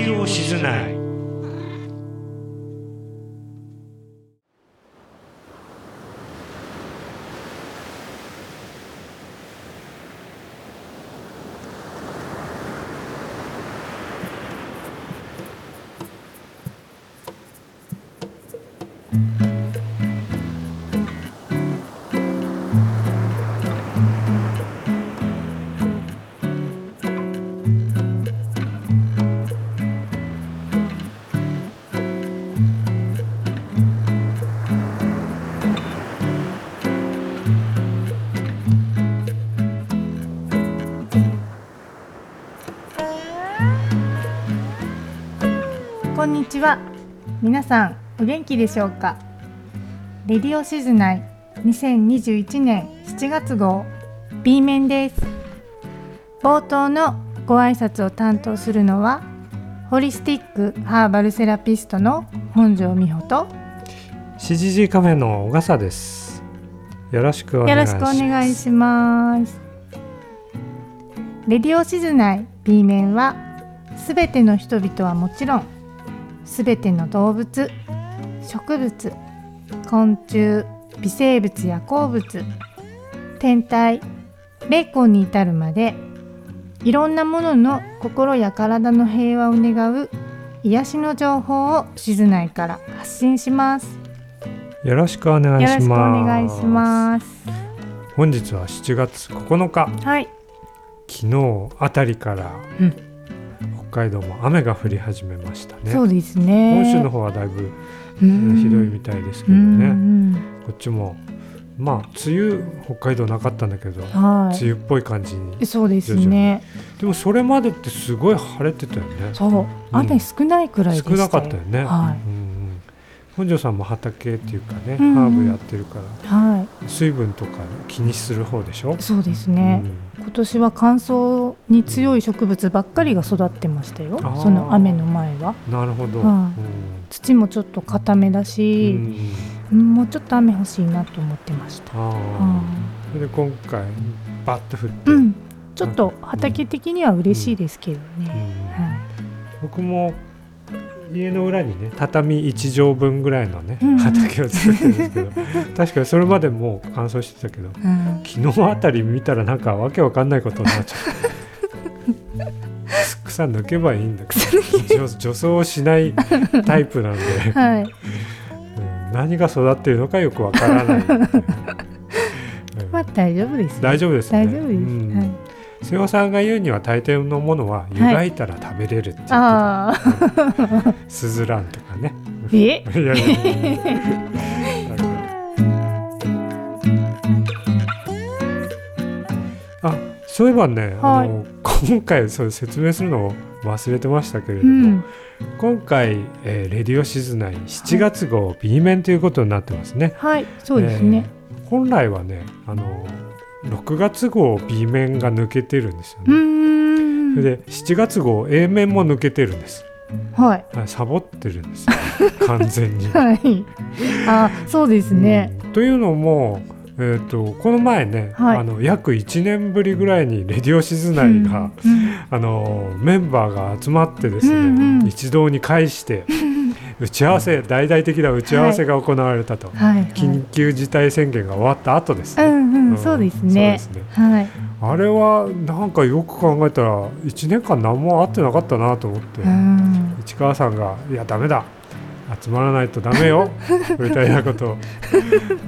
リオ静内ちは。皆さんお元気でしょうか？レディオシズナイ2021年7月号 B 面です。冒頭のご挨拶を担当するのはホリスティックハーバルセラピストの本庄美穂と CGG カフェの小笠です。よろしくお願よろしくいしますお願いします。レディオシズナイ B 面はすべての人々はもちろんすべての動物植物昆虫微生物や鉱物天体霊魂に至るまでいろんなものの心や体の平和を願う癒しの情報を静内から発信します。よろしくお願いします。本日は7月9日。はい、昨日あたりからうん。北海道も雨が降り始めましたね。そうですね。本州の方はだいぶうん。ひどいみたいですけどうんねうん。こっちもまあ梅雨北海道なかったんだけどは梅雨っぽい感じにいそうですね。でもそれまでってすごい晴れてたよね。そう。雨少ないくらい少なかったよね、はうんうん本庄さんも畑っていうかね、うんうん。ハーブやってるからい。は水分とか気にする方でしょ？いそうですね、今年は乾燥に強い植物ばっかりが育ってましたよ。その雨の前は。うんなるほど、は土もちょっと固めだうんし、うん。うんもうちょっと雨欲しいなと思ってました、あはあそれで今回バッと降って、いうん。ちょっと畑的には嬉しいですけどうん。ね、はい。僕も家の裏にね畳1畳分ぐらいのね、畑を作ってるんですけど 確かにそれまでもう乾燥してたけどうん。昨日あたり見たらなんかわけわかんないことになっちゃって草抜けばいいんだけど除除草をしないタイプなんで、はい、うん何が育っているのかよくわからない。まあ大丈夫です、大丈夫ですね。大丈夫です、うん。はい、瀬尾さんが言うには大抵のものは湯がいたら食べれるって言ってた、ああスズランとかね。え？いやいや そういえばね、はい。あの今回そう説明するのを忘れてましたけれどうも、ん。今回、えーレディオシズナイ7月号 B 面ということになってますね。はいそうですね、本来はねあの6月号 B 面が抜けてるんですようね。それで7月号 A 面も抜けてるんです。はい。はいサボってるんですよ。完全に。はい。あそうですね、うん。というのも、えー、とこの前ね、はい。あの約1年ぶりぐらいにレディオシズナイが、あのメンバーが集まってですね、うんうん。一堂に会して 打ち合わせ大々的な打ち合わせが行われたと、はいはい。緊急事態宣言が終わった後ですね。うんうん、うんそうですね。はい。あれはなんかよく考えたら1年間何も会ってなかったなと思って、うん。市川さんが「いやダメだ。集まらないとダメよ」みたいなことを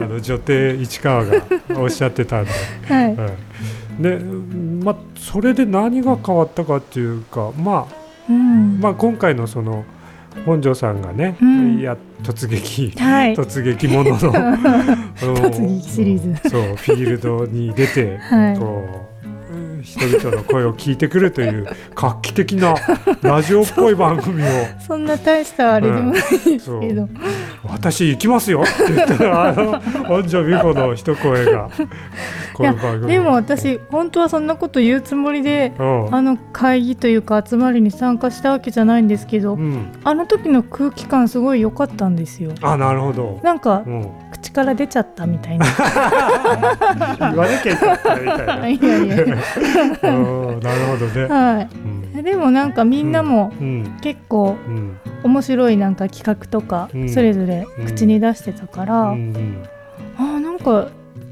あの女帝市川がおっしゃってたんで、はい。うんでまあそれで何が変わったかっていうか、まあ、うん。まあ今回のその本庄さんがね、うん。いや突撃はい。突撃ものの 突撃シリーズ。そうフィールドに出て、はい。こううん人々の声を聞いてくるという画期的な ラジオっぽい番組を。そんな大したあれでもないですけど、「私行きますよ」って言ったらあの本庄美穂の一声がこういう番組。でも私本当はそんなこと言うつもりでうん。あの会議というか集まりに参加したわけじゃないんですけど、うん、あの時の空気感すごい良かったんですよ。あなるほど、なんかうん、口から出ちゃったみたいな。言わなきゃよかったみたいな。いやいやうん なるほどね、はい。うん。やでもなんかみんなもうん。結構うん。面白いなんか企画とかうん。それぞれ口に出してたから、うんうん。あーなんか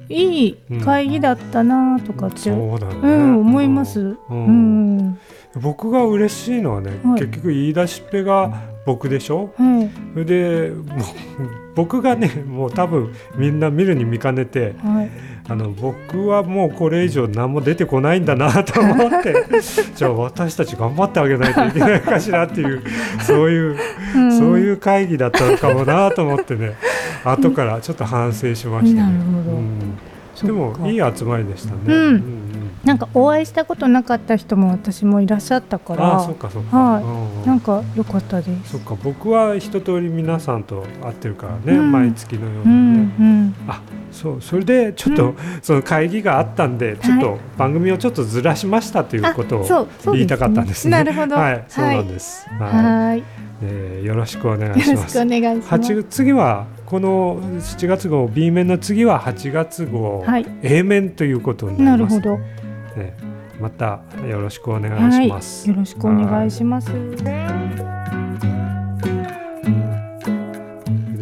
いい会議だったなとかって、そうだね、うん思います。ううん。ん、僕が嬉しいのはね、はい。結局言い出しっぺが僕でしょ？はい。それでもう僕がねもう多分みんな見るに見かねてはい。あの僕はもうこれ以上何も出てこないんだなと思って じゃあ私たち頑張ってあげないといけないかしらっていうそういう、うん。そういう会議だったのかもなと思ってね後からちょっと反省しましたね。うん。でもいい集まりでしたね。うん。んなんかお会いしたことなかった人も私もいらっしゃったかうんああそらっかそっか。はいうんうんなんか良かったです。そっか僕は一通り皆さんと会ってるからね、うん毎月のよううにね、んうんそうそれでちょっと、うその会議があったんでちょっと番組をちょっとずらしましたということを言いたかったんですね。なるほど。はい、そうなんです。はい、はい。えーよろしくお願いよします。ろしくお願いします。八次はこの7月号 B 面の次は8月号、はい。A 面ということになります。なるほど。ね、またよろしくお願いはい。します。よろしくお願いします。で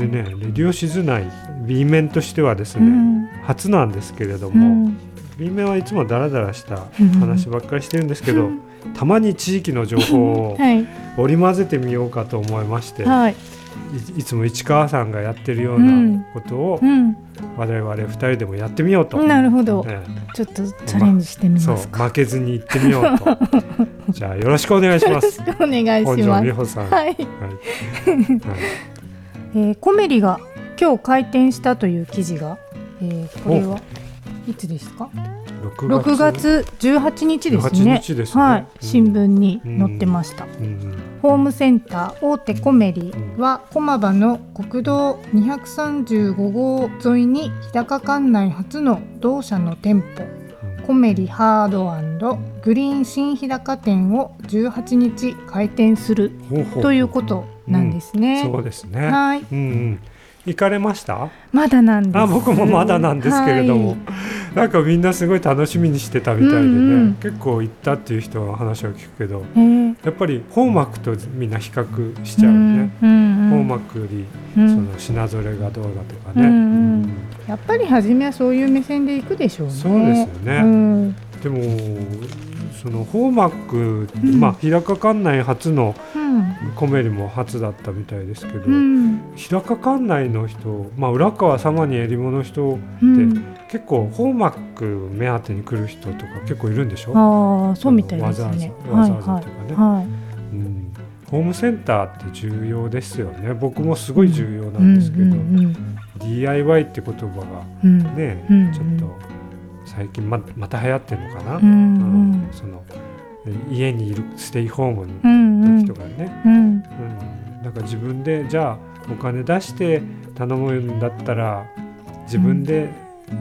ね、レディオシズ内 B 面としてはですね、うん。初なんですけれどうも、ん。B 面はいつもダラダラしたうん話ばっかりしてるんですけど、うんたまに地域の情報を はい。織り交ぜてみようかと思いまして、はい。いいつも市川さんがやってるよううんなことをうん。我々2人でもやってみようと、なるほど。ねちょっとチャレンジしてみますか。負けずに行ってみようと じゃあよろしくお願いしますよろしくお願いします。美穂さん、はい。はいえーコメリが今日開店したという記事が、えーこれはいつですか？6 6月18日ですね。18日ですね。はい、うん。新聞に載ってました、うん。うんホームセンター大手コメリは駒場の国道235号沿いに日高管内初の同社の店舗。コメリハードグリーン新日高店を18日開店するということなんですね、そうですね、はい。うんうん、行かれました？まだなんです。あ僕もまだなんですけれども、はい。なんかみんなすごい楽しみにしてたみたいでね、うんうん。結構行ったっていう人の話を聞くけどえー。やっぱりホーマックとみんな比較しちゃうね、うんうんホーマックよりうんその品揃えがどうだとかね、うんうん。うん。やっぱり初めはそういう目線で行くでしょうね。そうですよね。うん。でもそのホーマック、うん。まあ日高管内初のうん。コメリも初だったみたいですけど、うん。日高管内の人、まあ、浦川様にえりもの人うん。結構ホーマック目当てに来る人とか結構いるんでしょ？ああそうみたいですね。わざわざわざわざとかね。はい。はいうん、ホームセンターって重要ですよね。僕もすごい重要なんですけど、うん DIY って言葉がうんね、うん。ちょっと最近ままた流行ってるのかな、うんうん。その家にいるステイホームうのんうん。人がね、うん。うん。なんか自分でじゃあお金出して頼むんだったら自分で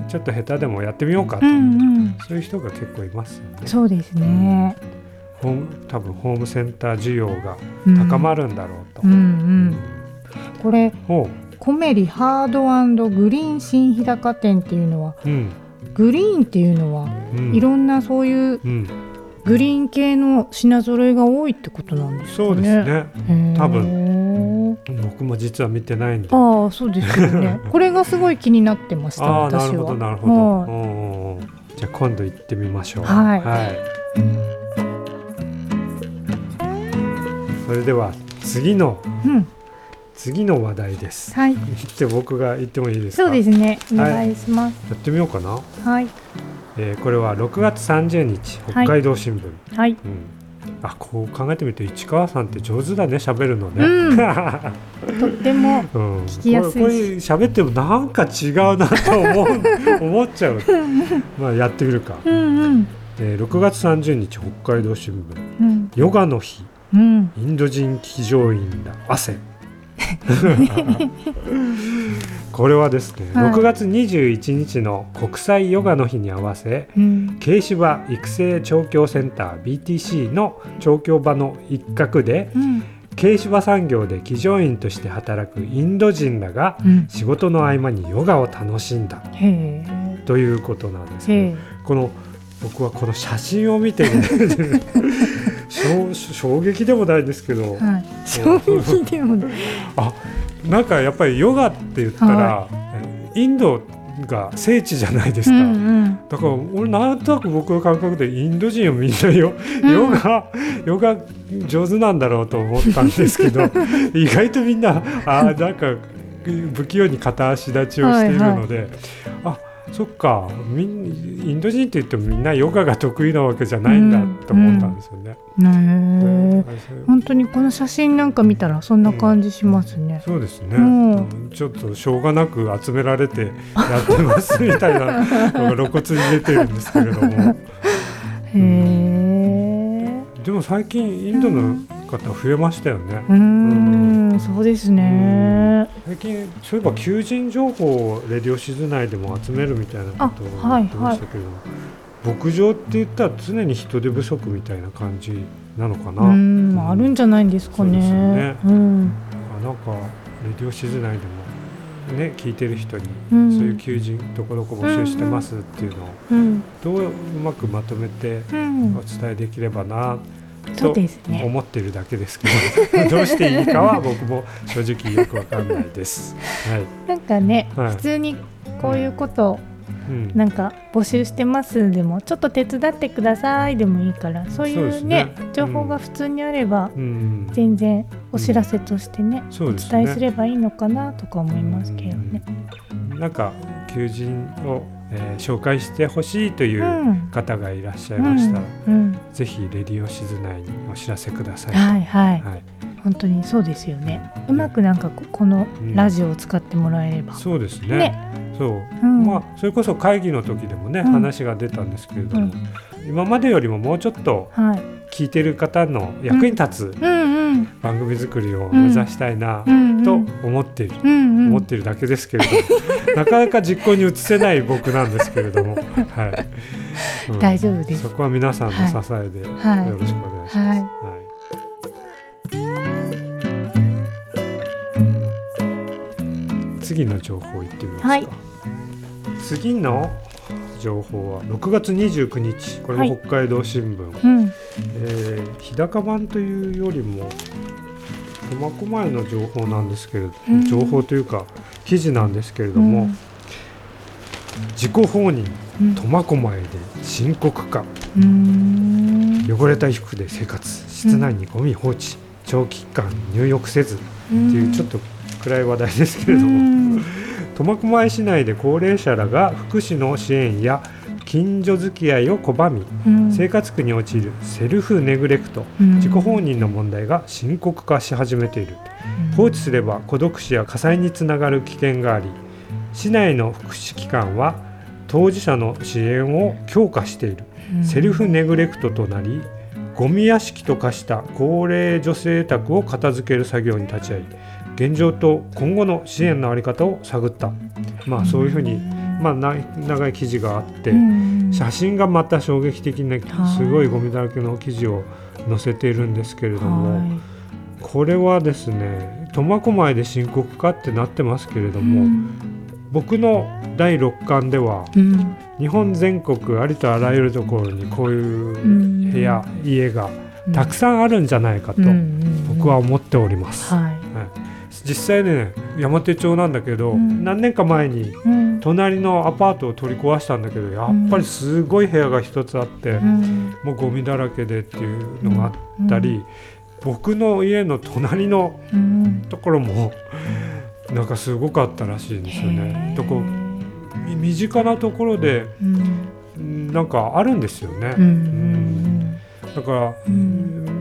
ちょっと下手でもやってみようかと、うんうん。そういう人が結構いますよね。そうですね。ホーム多分ホームセンター需要がうん。高まるんだろうと。うんうん。これほコメリハードグリーン新日高店っていうのはう、うんグリーンっていうのはうん、いろんなそういううん、グリーン系の品揃えが多いってことなんですかね。そうですね。多分僕も実は見てないんで。ああそうですよね。これがすごい気になってましたああな私は。るほどなるほど。じゃあ今度行ってみましょう。はいそれでは次のうん次の話題です。はい行って僕が言ってもいいですか？そうですねおはい願いします。やってみようかな。はいえーこれは6月30日北海道新聞。はい。うん。あこう考えてみると市川さんって上手だね喋るのね。うん とってもうん、聞きやすいしこれこれ喋ってもなんか違うなと思う 思っちゃう。まあやってみるか。うんうんえー6月30日北海道新聞うんヨガの日うんインド人騎乗員だ汗これはですね、はい。6月21日の国際ヨガの日に合わせうん。軽芝育成調教センター BTC の調教場の一角でうん。軽芝産業で騎乗員として働くインド人らがうん。仕事の合間にヨガを楽しんだ。へえ。ということなんですけどこの僕はこの写真を見てね 衝衝撃でもないですけど、はい、衝撃でもない。なんかやっぱりヨガって言ったら、インドが聖地じゃないですか、うんうん。だから俺なんとなく僕の感覚でインド人はみんなヨヨガ、ヨガ上手なんだろうと思ったんですけど 意外とみんなあーなんか不器用に片足立ちをしているので、あそっかインド人って言ってもみんなヨガが得意なわけじゃないんだと思ったんですよね。ねえあそう本当にこの写真なんか見たらそんな感じしますね。そうですね、うんちょっとしょうがなく集められてやってますみたいなのが露骨に出てるんですけれども。へえ。でも最近インドの方増えましたよね。うーん、そうですね。最近そういえば求人情報をレディオシズ内でも集めるみたいなことをあはい言ってましたけど、牧場って言ったら常に人手不足みたいな感じなのかな？うーん、あるんじゃないんですかそうねね。うん。あなんかレディオシズ内でもね聞いてる人に、うんそういう求人どこどこ募集してますっていうのをうん。どううまくまとめてうんお。伝えできればなそうとですね。思ってるだけですけどどうしていいかは僕も正直よくわかんないです。はい。なんかね、はい普通にこういうことをうん。なんか募集してますでもちょっと手伝ってくださいでもいいからそういそうねね情報が普通にあればうん。全然お知らせとしてね、うですね。伝えすればいいのかなとか思いますけどね。なんか求人を、えー紹介してほしいといううん方がいらっしゃいましたら、うん、ぜひレディオシズ内にお知らせください。はいはい、はい。本当にそうですよね。うまくなんかここのラジオを使ってもらえれば。そうですね。ねそう。うんまあそれこそ会議の時でもね、うん話が出たんですけれども、うん今までよりももうちょっとはい。聞いてる方の役に立つ番組作りを目指したいな。と思っている。思ってるだけですけれども、なかなか実行に移せない僕なんですけれども、はい。うん大丈夫ですそ。こは皆さんの支えでよはいろしくお願いします。はいはい次の情報いってみますか。はい次の情報は。6月29日、これも北海道新聞、うん。えー日高版というよりも苫小牧の情報なんですけれど、うん。情報というか記事なんですけれども、自己放任うん。苫小牧で深刻化。うん。汚れた衣服で生活。室内にゴミ放置、長期間入浴せず。っていうちょっと暗い話題ですけれども、苫小牧市内で高齢者らが福祉の支援や近所付き合いを拒みうん。生活苦に陥るセルフネグレクトうん。自己放任の問題が深刻化し始めている。うん。放置すれば孤独死や火災につながる危険があり市内の福祉機関は当事者の支援を強化している。セルフネグレクトとなりゴミ屋敷と化した高齢女性宅を片付ける作業に立ち会い現状と今後の支援の在り方を探った。まあそういうふうに、まあ、な長い記事があって、うん。写真がまた衝撃的なはい。すごいゴミだらけの記事を載せているんですけれども、はい。これはですね苫小牧で深刻化ってなってますけれどうも、ん。僕の第6巻ではうん。日本全国ありとあらゆるところにこういう部屋、家がたくさんあるんじゃないかと僕は思っております。は実際ね山手町なんだけど、うん。何年か前に隣のアパートを取り壊したんだけどやっぱりすごい部屋が一つあって、うん。もうゴミだらけでっていうのがあったり、僕の家の隣のうん。ところもなんかすごかったらしいんですよね。とこみ身近なところでうんうん。なんかあるんですよね。うん。うん。だから、うん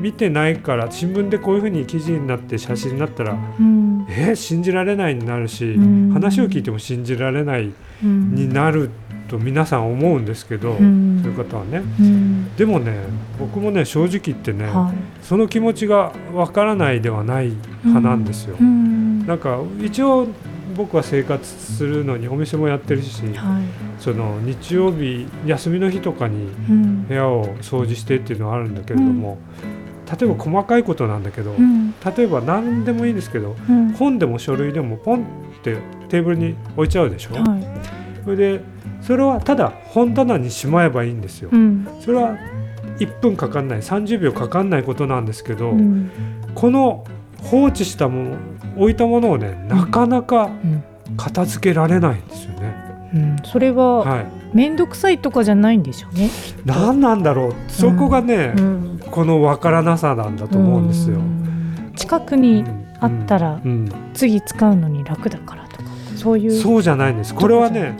見てないから新聞でこういうふうに記事になって写真になったらうん。えー信じられないになるし、うん。話を聞いても信じられないうん。になると皆さん思うんですけど、うん。そういう方はね。うん。でもね僕もね正直言ってね、はい。その気持ちがわからないではない派なんですよ。うん。なんか一応僕は生活するのにお店もやってるしはい。その日曜日休みの日とかにうん。部屋を掃除してっていうのはあるんだけれども、例えば細かいことなんだけど、うん。例えば何でもいいんですけどうん。本でも書類でもポンってテーブルに置いちゃうでしょ、はい。それでそれはただ本棚にしまえばいいんですよ。う。ん。それはい1分かかんない30秒かかんないことなんですけど、うん。この放置したもの置いたものをねなかなかうん片付けられないんですよね。うん、それははい、面倒くさいとかじゃないんでしょうね。何なんだろう。そこがね、うん。この分からなさなんだと思うんですよ。ん。近くにあったら次使うのに楽だからとかそういう。そうじゃないんです。これはね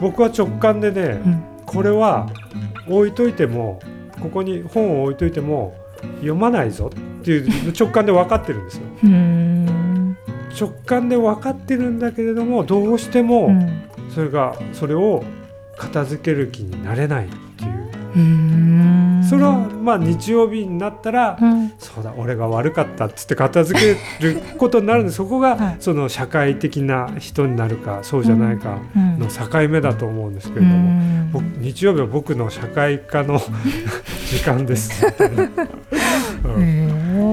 僕は直感でね、うん。これは置いといてもここに本を置いといても読まないぞっていう直感で分かってるんですよ。直感で分かってるんだけれどもどうしてもうん。それがそれを片付ける気になれないっていう。それはまあ日曜日になったらうん。そうだ俺が悪かったっつって片付けることになるんで そこがはい。その社会的な人になるかそうじゃないかうん。の境目だと思うんですけれうども。日曜日は僕の社会科の 時間です、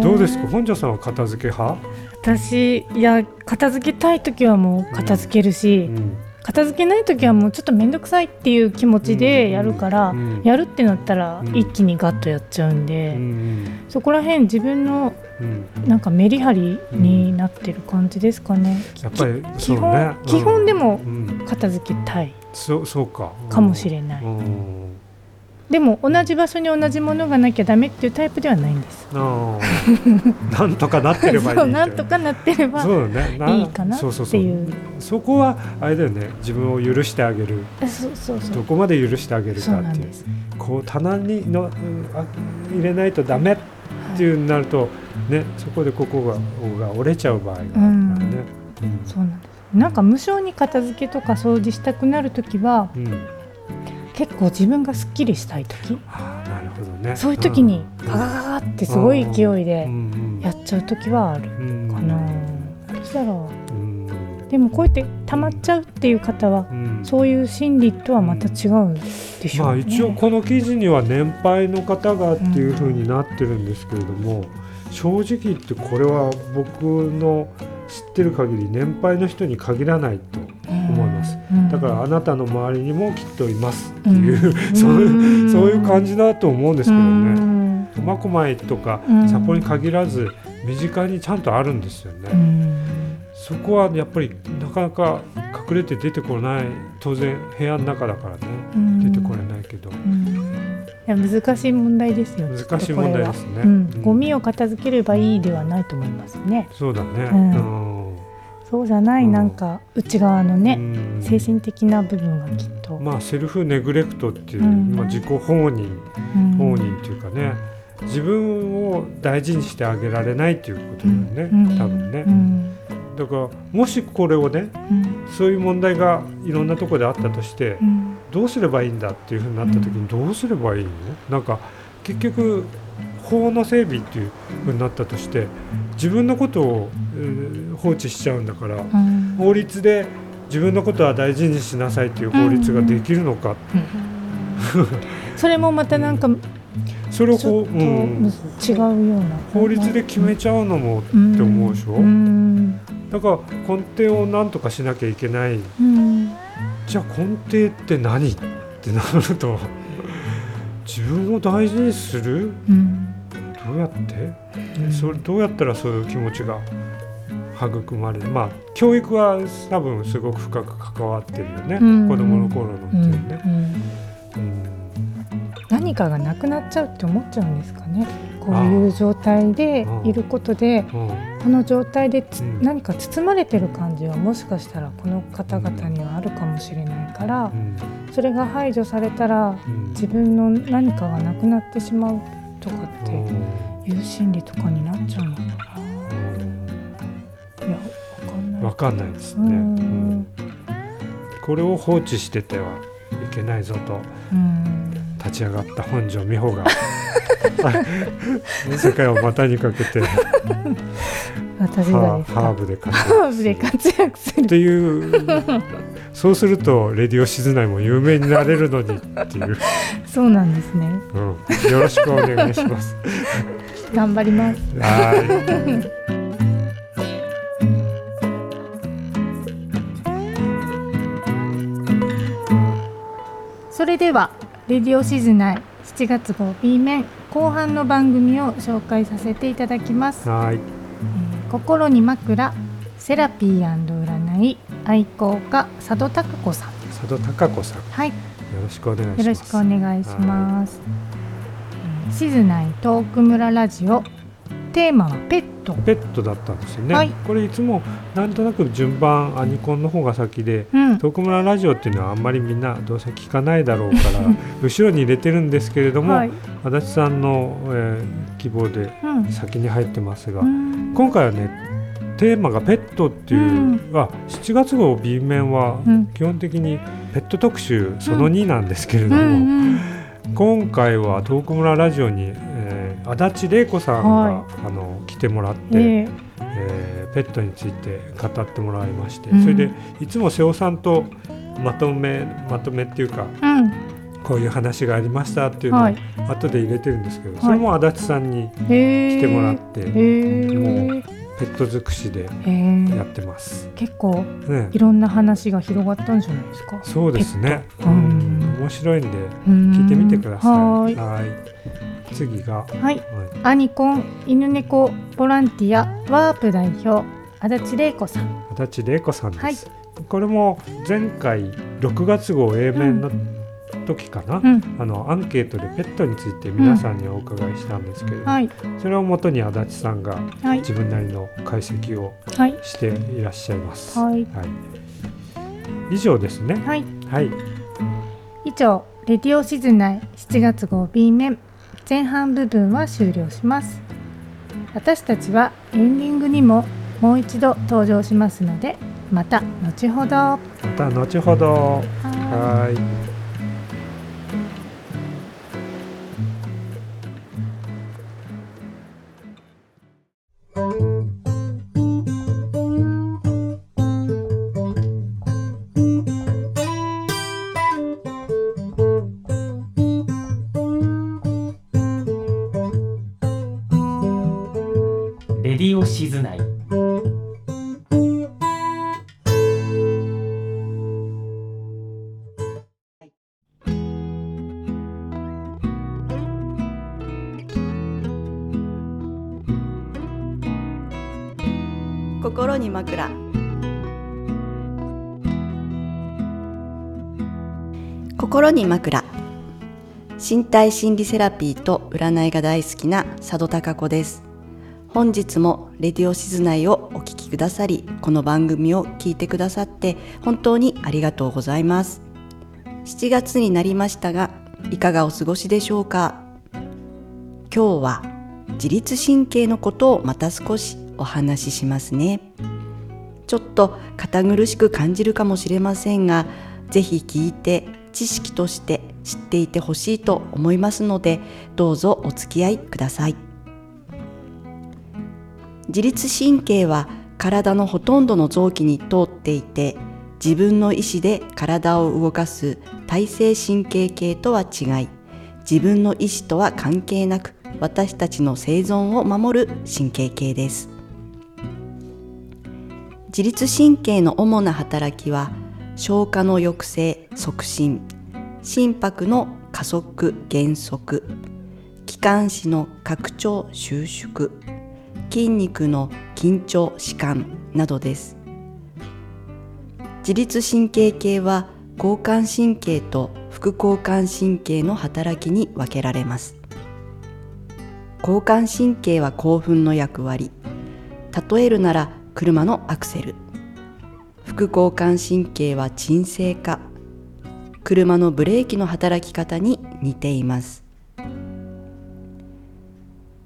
どうですか？本庄さんは片付け派、私いや片付けたい時はもう片付けるし、うん片付けない時はもうちょっと面倒くさいっていう気持ちでやるから、うん。やるってなったらうん。一気にガッとやっちゃうんで、うんそこら辺自分のうん。なんかメリハリになってる感じですかね。やっぱり基そう本、ね。基本でもうん。片付けたいそうそうか。かもしれない。うんでも同じ場所に同じものがなきゃダメっていうタイプではないんです。なんとかなってればいい そうなんとかなってればそうだねないいかなってそうそうそういう。そこはあれだよね自分を許してあげるそうそうそう。どこまで許してあげるかっていう。こう棚にの、入れないとダメっていうになると、ね、そこでここがが折れちゃう場合があるからね。うんそうなんです。なんか無償に片付けとか掃除したくなるときはうん結構自分がすっきりしたいとき、ああなるほどね。そういう時にうんガガガガってすごい勢いでうんやっちゃうときはあるうんかな。どうだろう。でもこうやって溜まっちゃうっていう方はうんそういう心理とはまた違うでしょうね。まあ一応この記事には年配の方がっていうふうになってるんですけれども、正直言ってこれは僕の知ってる限り年配の人に限らないと思います。うん。だからあなたの周りにもきっといますっていう、うん。そういううん。そういう感じだと思うんですけどうね。ん苫小牧とかうん。札幌に限らず身近にちゃんとあるんですよね。うん。そこはやっぱりなかなか隠れて出てこない当然部屋の中だからねうん。出てこれないけど。難しい問題ですよ。難しい問題ですね。うん。うん。ゴミを片付ければいいではないと思いますね。そうだね。うん。うんそうじゃない、うん。なんか内側のね、うん。精神的な部分はきっと。まあセルフネグレクトっていう、うん。まあ、自己放任うん。放任っていうかね自分を大事にしてあげられないっていうことだよね、うん。多分ね。う。ん。だからもしこれをねうん。そういう問題がいろんなところであったとしてうん。どうすればいいんだっていうふうになった時にどうすればいいの？なんか結局法の整備っていうふうになったとして自分のことを、えー放置しちゃうんだからうん。法律で自分のことは大事にしなさいっていう法律ができるのか、それもまたなんかそれを法,、ちょっとうん、違うような。法律で決めちゃうのもってて思うでしょ、うん。だから根底を何とかしなきゃいけない。うん。じゃあ根底って何？ってなると自分を大事にする？うんどうやって、うん。それどうやったらそういう気持ちが育まれる？まあ教育は多分すごく深く関わってるよね、うん。子供の頃のってうんいうね、うん。うん。何かがなくなっちゃうって思っちゃうんですかね。こういう状態でいることでうん。この状態でつうん。何か包まれてる感じはもしかしたらこの方々にはあるかもしれないからうん。それが排除されたらうん。自分の何かがなくなってしまうとかってうん。いう心理とかになっちゃうのかな。いやわかんない。わかんないですうね、うん。んこれを放置しててはいけないぞと。うん。立ち上がった本庄美穂が。世界を股にかけて。私がハーブで活躍活躍する。っていうそうするとレディオ静内も有名になれるのにっていう、そうなんですね。うん、よろしくお願いします。頑張ります。はい。それではレディオシズナイ7 7月号 B 面後半の番組を紹介させていただきます、はい。えー心に枕セラピー占い愛好家佐渡貴子さん佐渡貴子さんよはいろしくお願いしますよろしくお願いします。えー静内トーク村ラジオテーマはペット。ペットだったんですよね、はいこれいつもなんとなく順番アニコンの方が先でうん。徳村ラジオっていうのはあんまりみんなどうせ聞かないだろうから 後ろに入れてるんですけれども、はい。足立さんの、えー希望でうん。先に入ってますが、うん今回はねテーマがペットっていう、うんあ7月号 B 面はうん基本的にペット特集その2なんですけれども、うんうん。今回は東北村ラジオに、えー足立玲子さんが、はあの来てもらって、えええーペットについて語ってもらいまして、うんそれでいつも瀬尾さんとまとめまとめっていうかうん。こういう話がありましたっていうのをはい後で入れてるんですけど、いそれも足立さんに。来てもらって、へえ。もペット尽くしで。やってます。結構ねい、ろんな話が広がったんじゃないですか？そうですね。うん面白いんで聞聞いてみてください。はーい。はい次が、はい。はいアニコン犬猫ボランティアワープ代表足立玲子さん。足立玲子さんです。はいこれも前回6月号 A 面の時かな、うん。あのアンケートでペットについて皆さんにお伺いしたんですけれど、はい。それをもとに足立さんがはい。自分なりの解析をはい。していらっしゃいます。はい。以上ですね。はい。はい。以上レディオシズ内7月号 B 面前半部分は終了します私たちはエンディングにももう一度登場しますのでまた後ほどはまた後ほど。はい。心に枕。身体心理セラピーと占いが大好きな佐渡貴子です。本日もレディオシズナイをお聞きくださりこの番組を聞いてくださって本当にありがとうございます。7月になりましたがいかがお過ごしでしょうか？今日は自律神経のことをまた少しお話ししますね。ちょっと堅苦しく感じるかもしれませんがぜひ聞いて知識として知っていてほしいと思いますのでどうぞお付き合いください。自律神経は体のほとんどの臓器に通っていて自分の意思で体を動かす体性神経系とは違い自分の意思とは関係なく私たちの生存を守る神経系です。自律神経の主な働きは消化の抑制促進。心拍の加速減速。気管支の拡張収縮。筋肉の緊張弛緩などです。自律神経系は交感神経と副交感神経の働きに分けられます。交感神経は興奮の役割。例えるなら車のアクセル。副交感神経は鎮静化。車のブレーキの働き方に似ています。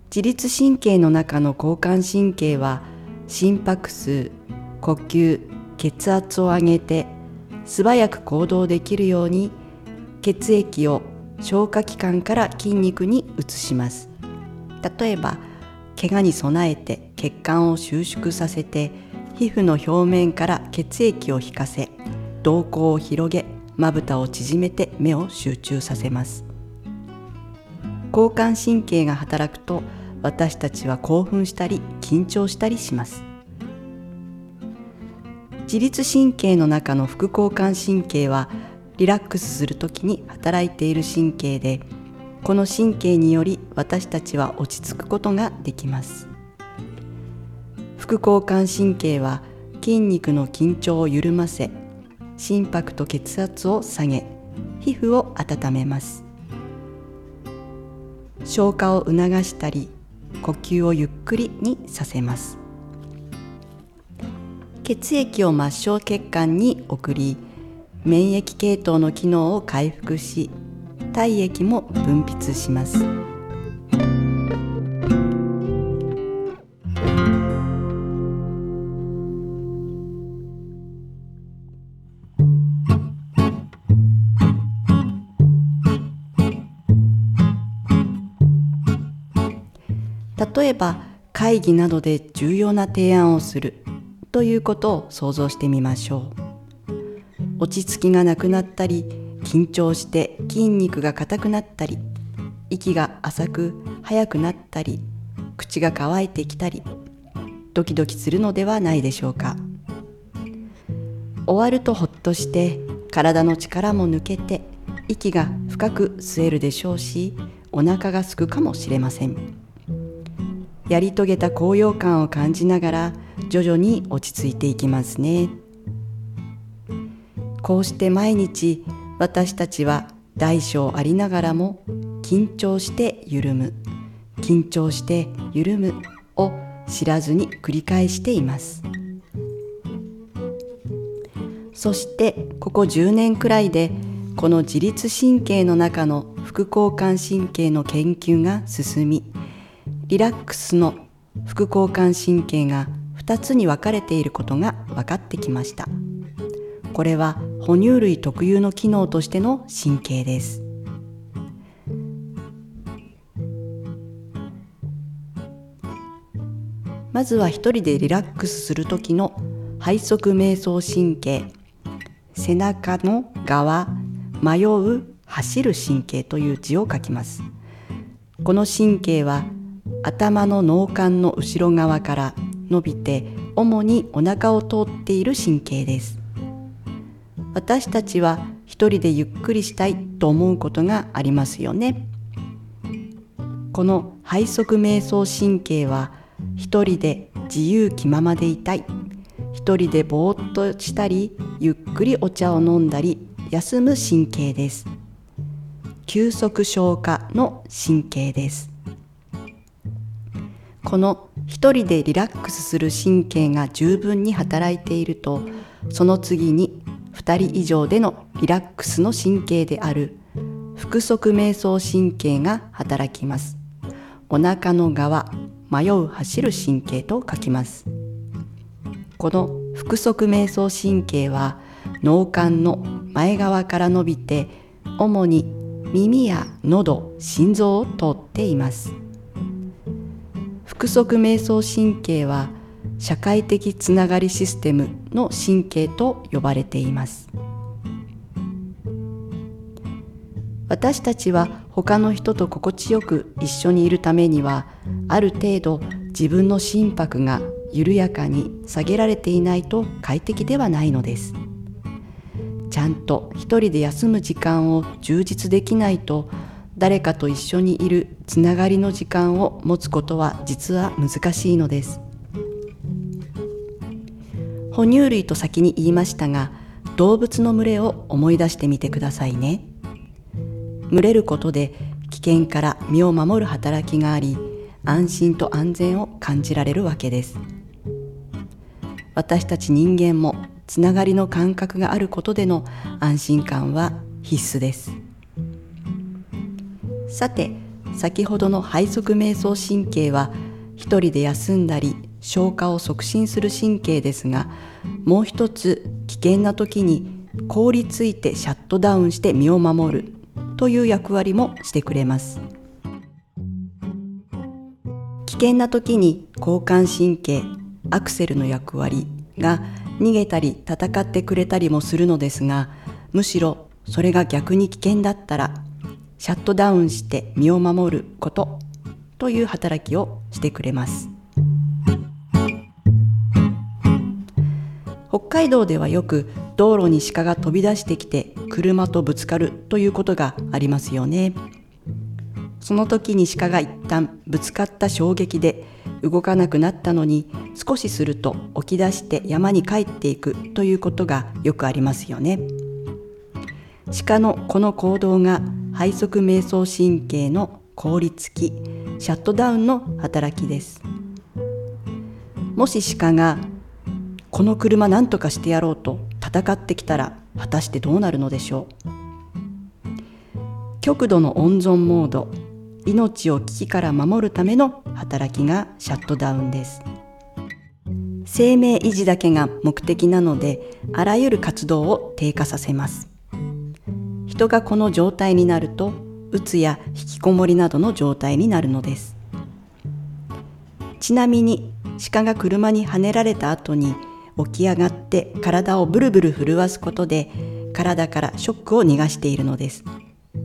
自律神経の中の交感神経は心拍数呼吸血圧を上げて素早く行動できるように血液を消化器官から筋肉に移します。例えば怪我に備えて血管を収縮させて皮膚の表面から血液を引かせ瞳孔を広げまぶたを縮めて目を集中させます。交感神経が働くと私たちは興奮したり緊張したりします。自律神経の中の副交感神経はリラックスするときに働いている神経でこの神経により私たちは落ち着くことができます。副交感神経は筋肉の緊張を緩ませ心拍と血圧を下げ皮膚を温めます。消化を促したり呼吸をゆっくりにさせます。血液を末梢血管に送り免疫系統の機能を回復し体液も分泌します。例えば会議などで重要な提案をするということを想像してみましょう。落ち着きがなくなったり緊張して筋肉が硬くなったり息が浅く速くなったり口が乾いてきたりドキドキするのではないでしょうか。終わるとほっとして体の力も抜けて息が深く吸えるでしょうしお腹がすくかもしれません。やり遂げた高揚感を感じながら徐々に落ち着いていきますね。こうして毎日私たちは大小ありながらも緊張して緩む。緊張して緩むを知らずに繰り返しています。そしてここ10年くらいでこの自律神経の中の副交感神経の研究が進みリラックスの副交感神経が2つに分かれていることが分かってきました。これは哺乳類特有の機能としての神経です。まずは一人でリラックスする時の背側瞑想神経。背中の側迷う走る神経という字を書きます。この神経は頭の脳幹の後ろ側から伸びて主にお腹を通っている神経です。私たちは一人でゆっくりしたいと思うことがありますよね。この背側瞑想神経は一人で自由気ままでいたい。一人でぼーっとしたりゆっくりお茶を飲んだり休む神経です。休息消化の神経です。この一人でリラックスする神経が十分に働いているとその次に2人以上でのリラックスの神経である腹側瞑想神経が働きます。お腹の側迷う走る神経と書きます。この腹側瞑想神経は脳幹の前側から伸びて主に耳や喉心臓を通っています。腹側瞑想神経は社会的つながりシステムの神経と呼ばれています。私たちは他の人と心地よく一緒にいるためにはある程度自分の心拍が緩やかに下げられていないと快適ではないのです。ちゃんと一人で休む時間を充実できないと誰かと一緒にいるつながりの時間を持つことは実は難しいのです。哺乳類と先に言いましたが動物の群れを思い出してみてくださいね。群れることで危険から身を守る働きがあり安心と安全を感じられるわけです。私たち人間もつながりの感覚があることでの安心感は必須です。さて先ほどの背側瞑想神経は一人で休んだり消化を促進する神経ですがもう一つ危険な時に凍りついてシャットダウンして身を守るという役割もしてくれます。危険な時に交感神経アクセルの役割が逃げたり戦ってくれたりもするのですがむしろそれが逆に危険だったらシャットダウンして身を守ることという働きをしてくれます北海道ではよく道路に鹿が飛び出してきて車とぶつかるということがありますよねその時に鹿が一旦ぶつかった衝撃で動かなくなったのに少しすると起き出して山に帰っていくということがよくありますよね。鹿のこの行動が背側瞑想神経の効率期シャットダウンの働きです。もし鹿がこの車何とかしてやろうと戦ってきたら果たしてどうなるのでしょう？極度の温存モード命を危機から守るための働きがシャットダウンです。生命維持だけが目的なのであらゆる活動を低下させます。人がこの状態になるとうつや引きこもりなどの状態になるのです。ちなみに鹿が車にはねられた後に起き上がって体をブルブル震わすことで体からショックを逃がしているのです。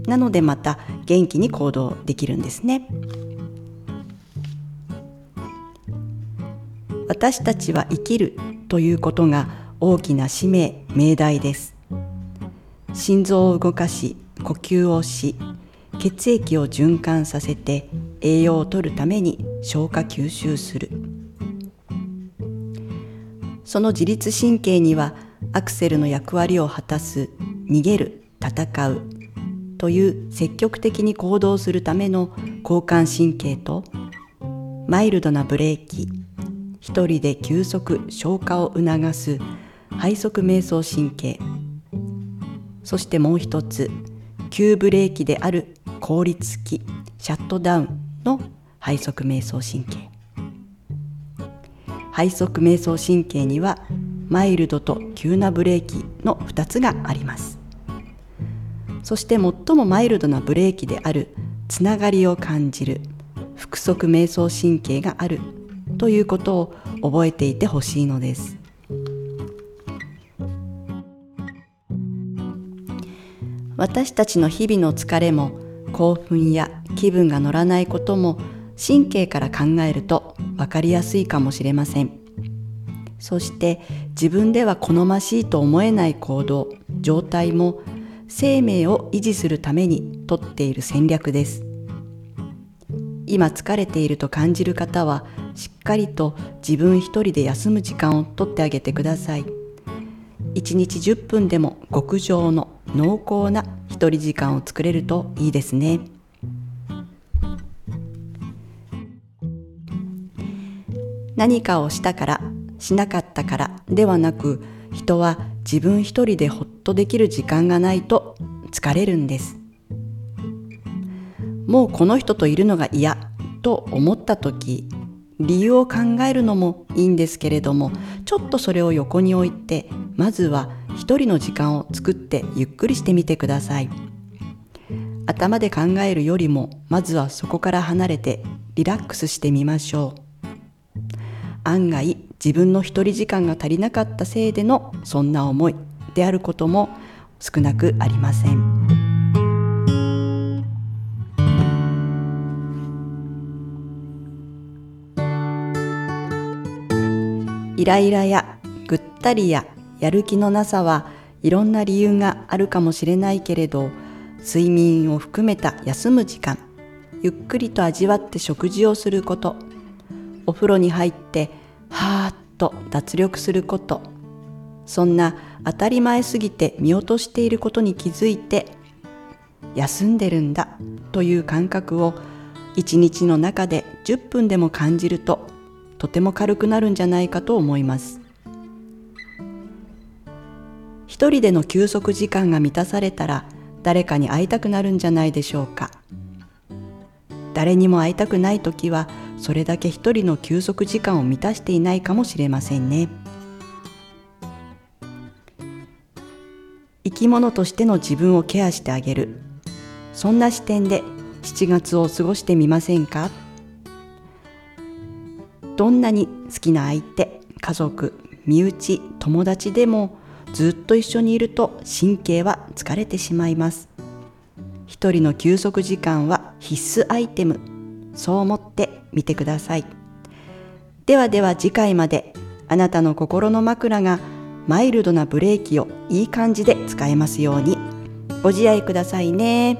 なのでまた元気に行動できるんですね。私たちは生きるということが大きな使命命題です。心臓を動かし呼吸をし血液を循環させて栄養を取るために消化吸収する。その自律神経にはアクセルの役割を果たす逃げる戦うという積極的に行動するための交感神経とマイルドなブレーキ一人で急速消化を促す背側瞑想神経そしてもう一つ急ブレーキである効率期シャットダウンの背側瞑想神経。背側瞑想神経にはマイルドと急なブレーキの2つがあります。そして最もマイルドなブレーキであるつながりを感じる腹側瞑想神経があるということを覚えていてほしいのです。私たちの日々の疲れも興奮や気分が乗らないことも神経から考えると分かりやすいかもしれません。そして自分では好ましいと思えない行動状態も生命を維持するためにとっている戦略です。今疲れていると感じる方はしっかりと自分一人で休む時間をとってあげてください。1日10分でも極上の濃厚な一人時間を作れるといいですね。何かをしたからしなかったからではなく人は自分一人でほっとできる時間がないと疲れるんです。もうこの人といるのが嫌と思った時理由を考えるのもいいんですけれどもちょっとそれを横に置いてまずは一人の時間を作ってゆっくりしてみてください。頭で考えるよりもまずはそこから離れてリラックスしてみましょう。案外自分の一人時間が足りなかったせいでのそんな思いであることも少なくありません。イライラやぐったりややる気のなさはいろんな理由があるかもしれないけれど睡眠を含めた休む時間ゆっくりと味わって食事をすることお風呂に入ってはーっと脱力することそんな当たり前すぎて見落としていることに気づいて休んでるんだという感覚を一日の中で10分でも感じるととても軽くなるんじゃないかと思います。一人での休息時間が満たされたら誰かに会いたくなるんじゃないでしょうか。誰にも会いたくない時はそれだけ一人の休息時間を満たしていないかもしれませんね。生き物としての自分をケアしてあげる。そんな視点で7月を過ごしてみませんか？どんなに好きな相手家族身内友達でもずっと一緒にいると神経は疲れてしまいます。一人の休息時間は必須アイテム。そう思ってみてください。ではでは次回まであなたの心の枕がマイルドなブレーキをいい感じで使えますように。ご自愛くださいね。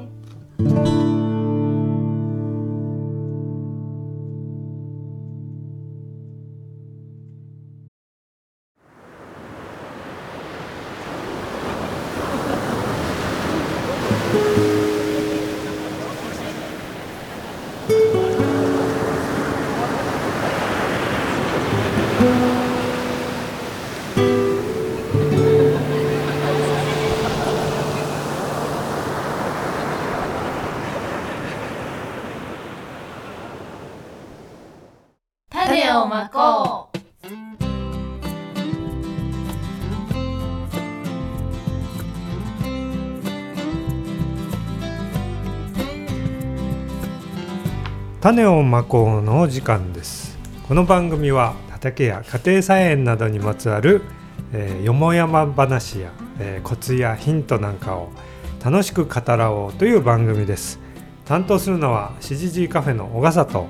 種をまこうのお時間ですこの番組は畑や家庭菜園などにまつわる、えーよもやま話や、えーコツやヒントなんかを楽しく語らおうという番組です担当するのはしじじいカフェの小笠と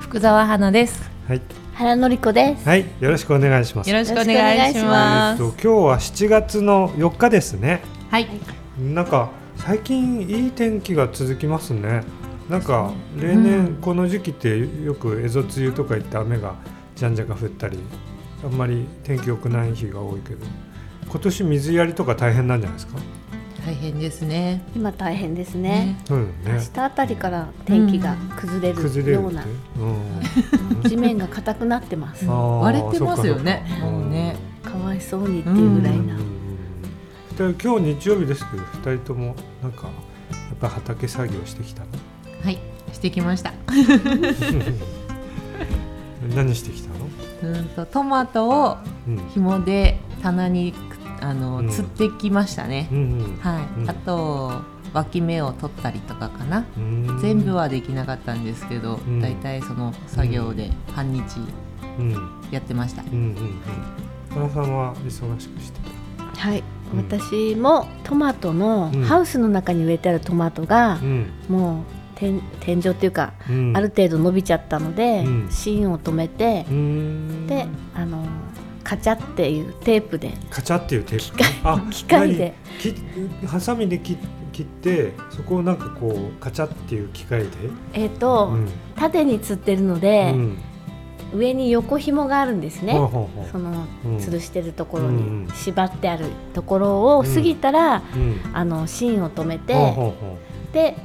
福沢花です。はい、原のりこですはい、よろしくお願いしますよろしくお願いします。えーと今日は7月の4日ですねはい。なんか最近いい天気が続きますね。なんか例う年んこの時期ってよく蝦夷梅雨とか言って雨がじゃんじゃか降ったりあんまり天気良くない日が多いけど今年水やりとか大変なんじゃないですか？大変ですね。今大変ですね。ね。明日あたりから天気が崩れるような、うん。地面が硬くなってます。割れてますよね。もうね。かわいそうにっていうぐらいな、うん。で今日日曜日ですけど二人ともなんかやっぱ畑作業してきたの？はい。してきました。何してきたの、うんとトマトをうん紐で棚にあの、うん釣ってきましたねう。んはい。うんあと脇芽を取ったりとかかな。うん、全部はできなかったんですけど、んだいたいその作業で半日うんやってました。うんうんうん。花さんは忙しくして？た。はい、うん私もトマトの、うんハウスの中に植えてあるトマトがう、んもう天天井っていうか、うん。ある程度伸びちゃったので、うん芯を止めてう、ん。であのカチャっていうテープでカチャっていうテープ？あ 機械で。ハサミで切切ってそこをなんかこうカチャっていう機械で？えっ、と、うん。縦に釣ってるので、うん上に横紐があるんですね。そのうん吊るしてるところうんに縛ってあるところを過ぎたら、うん。あの芯を止めて、で、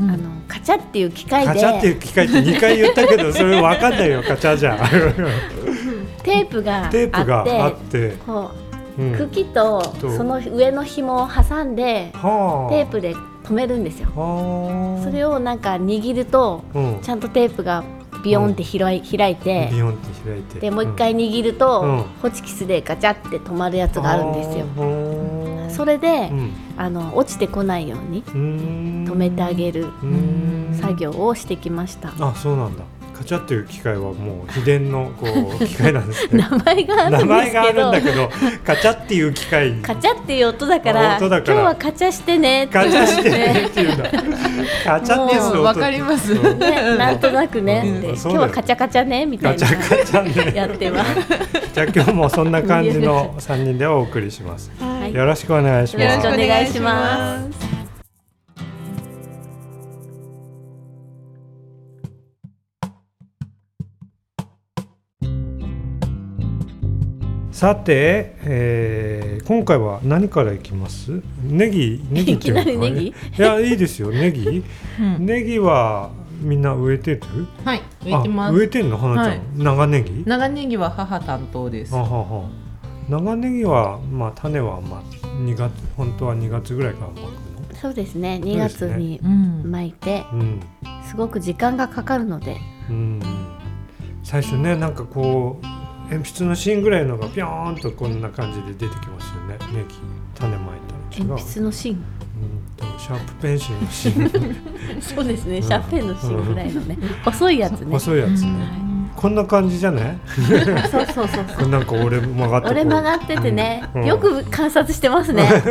うんあのカチャっていう機う。械カチャっていでう機械って2回言ったけどそれわかんないよカチャじゃん。テープがあってテープがあって。こううん茎ととその上の紐を挟んではあ。テープで止めるんですよ。はあ。それをなんか握るとうん。ちゃんとテープがビヨンって開い開いてビヨンって開いて。でもう一回握ると、うんホチキスでガチャって止まるやつがあるんですよ。よそれで、うん。あの落ちてこないように止止めてあげるる作業をしてきました。あそうなんだカチャっていう機械はもう秘伝のこう機械なんですね。名前があるんで名前すけど。があるんだけどカチャっていう機械。カチャっていう音だからあ音だから。今日はカチャしてねカチャして言ってねっていうんだ。カチャっていう音もうわかります。ね、なんとなくね、うんで今日はカチャカチャねみたいな。カチャカチャね。やってます。じゃあ今日もそんな感じの三人でお送りします。はい、よろしくお願いします。よろしくお願いします。さて、えー今回は何からいきます？ネギネギっていうのか。いきなりネギ？いやいいですよネギ。うん。ネギはみんな植えてる？はい。植えてます。あ植え。てんの？花ちゃん、はい。長ネギ？長ネギは母担当です。あはは。長ネギはまあ種はまあ2月本当は2月ぐらいから巻くそうですね、2月にうん。巻いて、のうん。すごく時間がかかるので、うん。最初ねなんかこう鉛筆の芯ぐらいのがピョーンとこんな感じで出てきますよね。ネギ種まいたら鉛筆の芯、うんでもシャープペンシルの芯。そうですね、うん。シャーペンの芯ぐらいのね、細いやつね。細いやつね、こんな感じじゃない？そうそうそうそう。なんか俺曲がって俺曲がっててね、うん。よく観察してますね。すご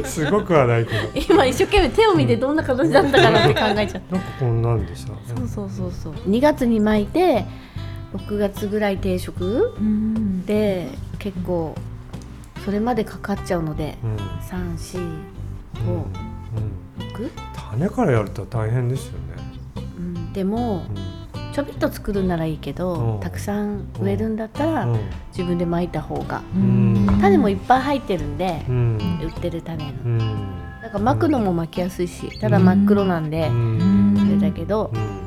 い。すごくはないけど。今一生懸命手を見てどんな形だったかなって考えちゃっなんかこんなんでさ。た。そうそうそうそう。2月に巻いて、6月ぐらい定食うん。で結構それまでかかっちゃうので、うん。三四うん。五うん。六？種からやると大変ですよね、うん。でもうちょびっと作るならいいけど、うん。たくさん植えるんだったら、ん。うん。自分で巻いた方がうん。種もいっぱい入ってるんで、うん。売ってる種の、うん。だから巻くのも巻きやすいしただ真っ黒なんで、うん。あれだけどう、ん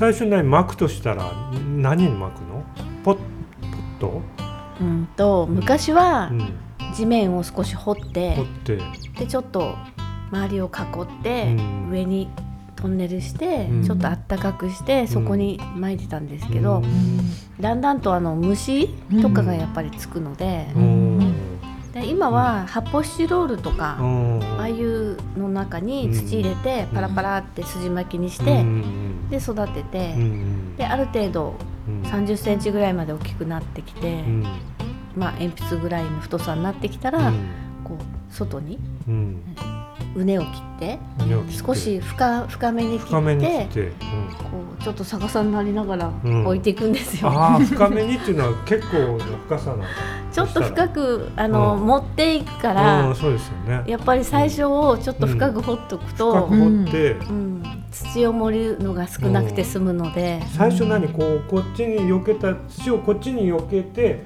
最初に巻くとしたら何に巻くの？ポッポット、うんと昔はうん、地面を少し掘って掘って。でちょっと周りを囲って、うん。上にトンネルして、うん。ちょっとあったかくしてそこに巻いてたんですけど、うん。だんだんとあの虫とかがやっぱりつくので,、うんで今は発泡スチロールとか、うん。ああいうの中に土入れてうん。パラパラって筋巻きにしうて、んで育てて、うんである程度うん。3 0センチぐらいまで大きくなってきて、うん。まあ鉛筆ぐらいの太さになってきたら、こう外にうん畝を切って胸を切って。少し深深めに切深めに切っってこうちょっと逆さになりながらうん。置いていくんですよ。ああ深めにっていうのは結構の深さなんだ。ちょっと深くあの、うん。持っていくから、うん、そうですよね。やっぱり最初をちょっと深く掘っとくと、掘って、うん。土を盛るのが少なくて済むので、最初何？こうこっちに避けた土をこっちに避けて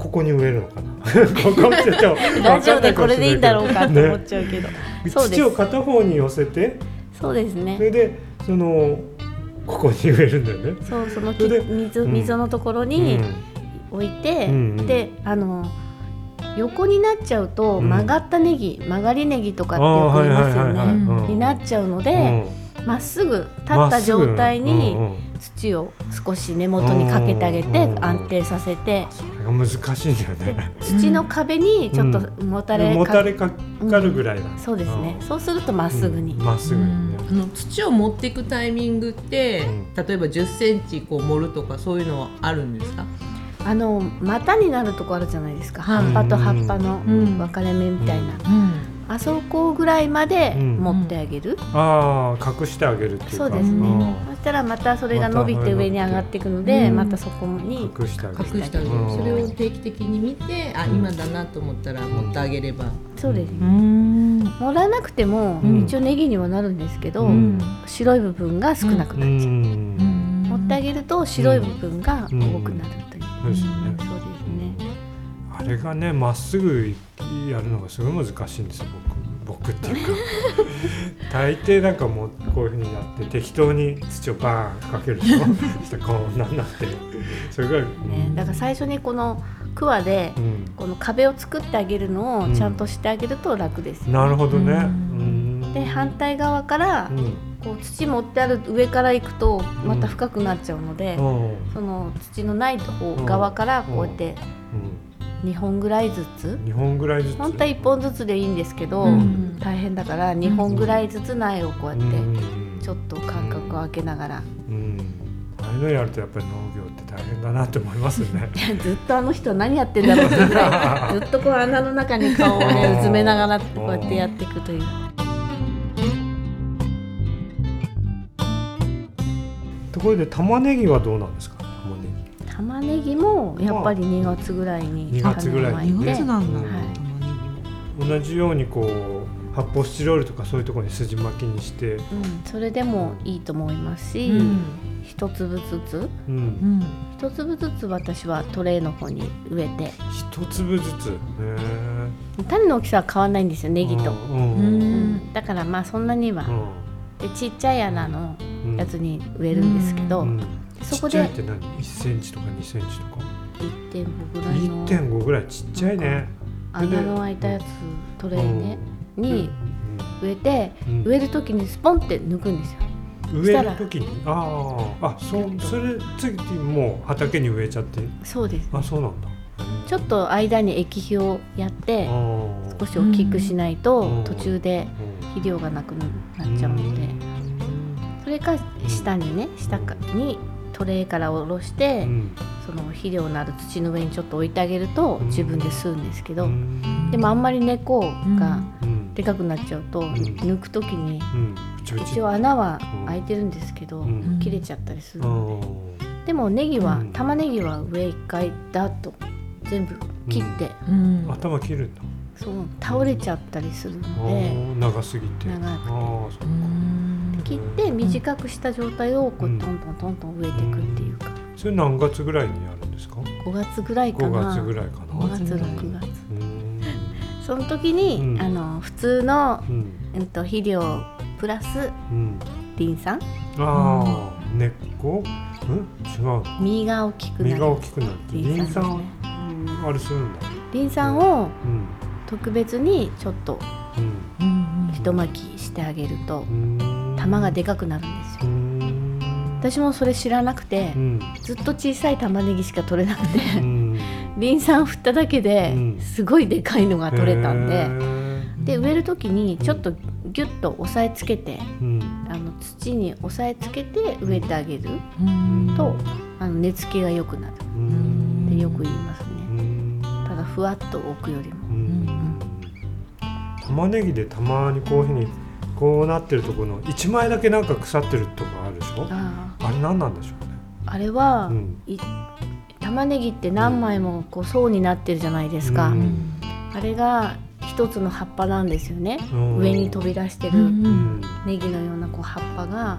ここに植えるのかな？ここちょっとラジオでこれでいいんだろうかって思っねちゃうけど、そうです。土を片方に寄せて。そうですね。それでそのここに植えるんだよね。そうそのきそれで溝のところに置いて、うんうん。であの横になっちゃうとうん。曲がったネギ、曲がりネギとかって言いますよね。うん。になっちゃうのうでんま、っすぐ立った状態に土を少し根元にかけてあげてうんうん安定させて。それが難しいんだよね。土の壁にちょっともたれかもたれかかるぐらいだ。そうですね。うん。そうするとまっすぐに。うん。まっすぐにね。あの土を持っていくタイミングって、う例えば10センチこう盛るとかそういうのはあるんですか？あの股になるとこあるじゃないですか。はい。葉っぱと葉っぱのうん。分かれ目みたいな。うんあそこぐらいまでうん。持ってあげる。ああ隠してあげるっていうか。そうですね。ん。そしたらまたそれが伸びて上に上がっていくのでうんまたそこに隠してあげる。隠してあげる。うん。それを定期的に見てあうん。今だなと思ったら持ってあげれば。そうです。ねうん。盛らなくてもうん。一応ネギにはなるんですけどうん。白い部分が少なくうなっちゃう。ん。持ってあげると白い部分が多くなるという、そうですよね。そうですね。あれがねまっすぐやるのがすごい難しいんですよ僕僕っていうか。大抵なんかもうこういうふうにやって適当に土をバーンかけるでしょ？そしたらこんなんなって。それが、ね、だから最初にこのクワでうん。この壁を作ってあげるのをちゃんとしてあげると楽ですよ、なるほどね。ううん。で反対側からうん。こう土持ってある上から行くとまた深くなっちゃうので、うん。その土のないとこ側からこうやって2本ぐらいずつ？2本ぐらいずつ？本当は1本ずつでいいんですけど、うん。大変だから2本ぐらいずつ苗をこうやって。うん。ちょっと間隔を空けながら。うん。ああいうのやるとやっぱり農業って大変だなって思いますね。ずっとあの人は何やってんだろうってぐらい ずっとこう穴の中に顔をねうずめながらこうやってやっていくという。ところで玉ねぎはどうなんですか？玉ねぎ玉ねぎもやっぱり2月ぐらいに2月ぐらいに2種をまいて。月なんだ。うんはい。同じようにこう発泡スチロールとかそういうところに筋巻きにして、うん、それでもいいと思いますし、うん。一粒ずつ。うん。うん一粒ずつ私はトレイの方に植えて。一粒ずつ？へ種の大きさは変わらないんですよえネギと、ううんん。だからまあそんなには、でちっちゃい穴のうんやつに植えるんですけど、うんそこでちっちゃいって何？1センチとか2センチとか？1.5ぐらいの。1.5ぐらいちっちゃいね。穴の開いたやつトレイね、にうん。植えて、うん。植える時にスポンって抜くんですよ。植える時に？あああそうそれ次もう畑に植えちゃって？そうです。あそうなんだ。ちょっと間に液肥をやって少し大きくしないと、うん。途中でうん。肥料がなくなっちゃうので、それか下にね下かにトレイから下ろして、うん。その肥料のある土の上にちょっと置いてあげるとうん。自分で吸うんですけど、うん。でもあんまり根っこがうん。でかくなっちゃうと、ん。抜く時に一応穴は開いてるんですけど、うん。切れちゃったりするうので、ん。でもネギは、うん。玉ねぎは上一回ダッと全部切って、うん。頭切るんだ。そう倒れちゃったりするあので、ー長すぎて。長くて。切って短くした状態をこううん。トントントントン植えていくっていうか、それ何月ぐらいにやるんですか？5月ぐらいか5な月ぐらいかな。5月6月。うん。そその時に、うん。あの普通の、うん。うん、と肥料プラスうん。リン酸？ああ根っこ？うん？違う実が大きくなる。実が大きくなってリン酸ね。うんあれするんだ。リン酸をうん特別にちょっと一巻きしてあげると玉がでかくなるんですよ。ん。私もそれ知らなくてうん。ずっと小さい玉ねぎしか取れなくてうん。リン酸振っただけでうん。すごいでかいのが取れたんへでー。で植える時にちょっとギュッと押さえつけてうん。あの土に押さえつけて植えてあげるうん。とあの根付きが良くなる。うん。ってよく言いますうねんただふわっと置くよりも。うん。玉ねぎでたまにこういうふうにこうなってるところの一枚だけなんか腐ってるとこあるでしょ？ああ。れ何なんでしょうね？ああれは、うん。い玉ねぎって何枚もこう層になってるじゃないですか、うん。あれが一つの葉っぱなんですよね、うん。上に飛び出してるネギのようなこう葉っぱが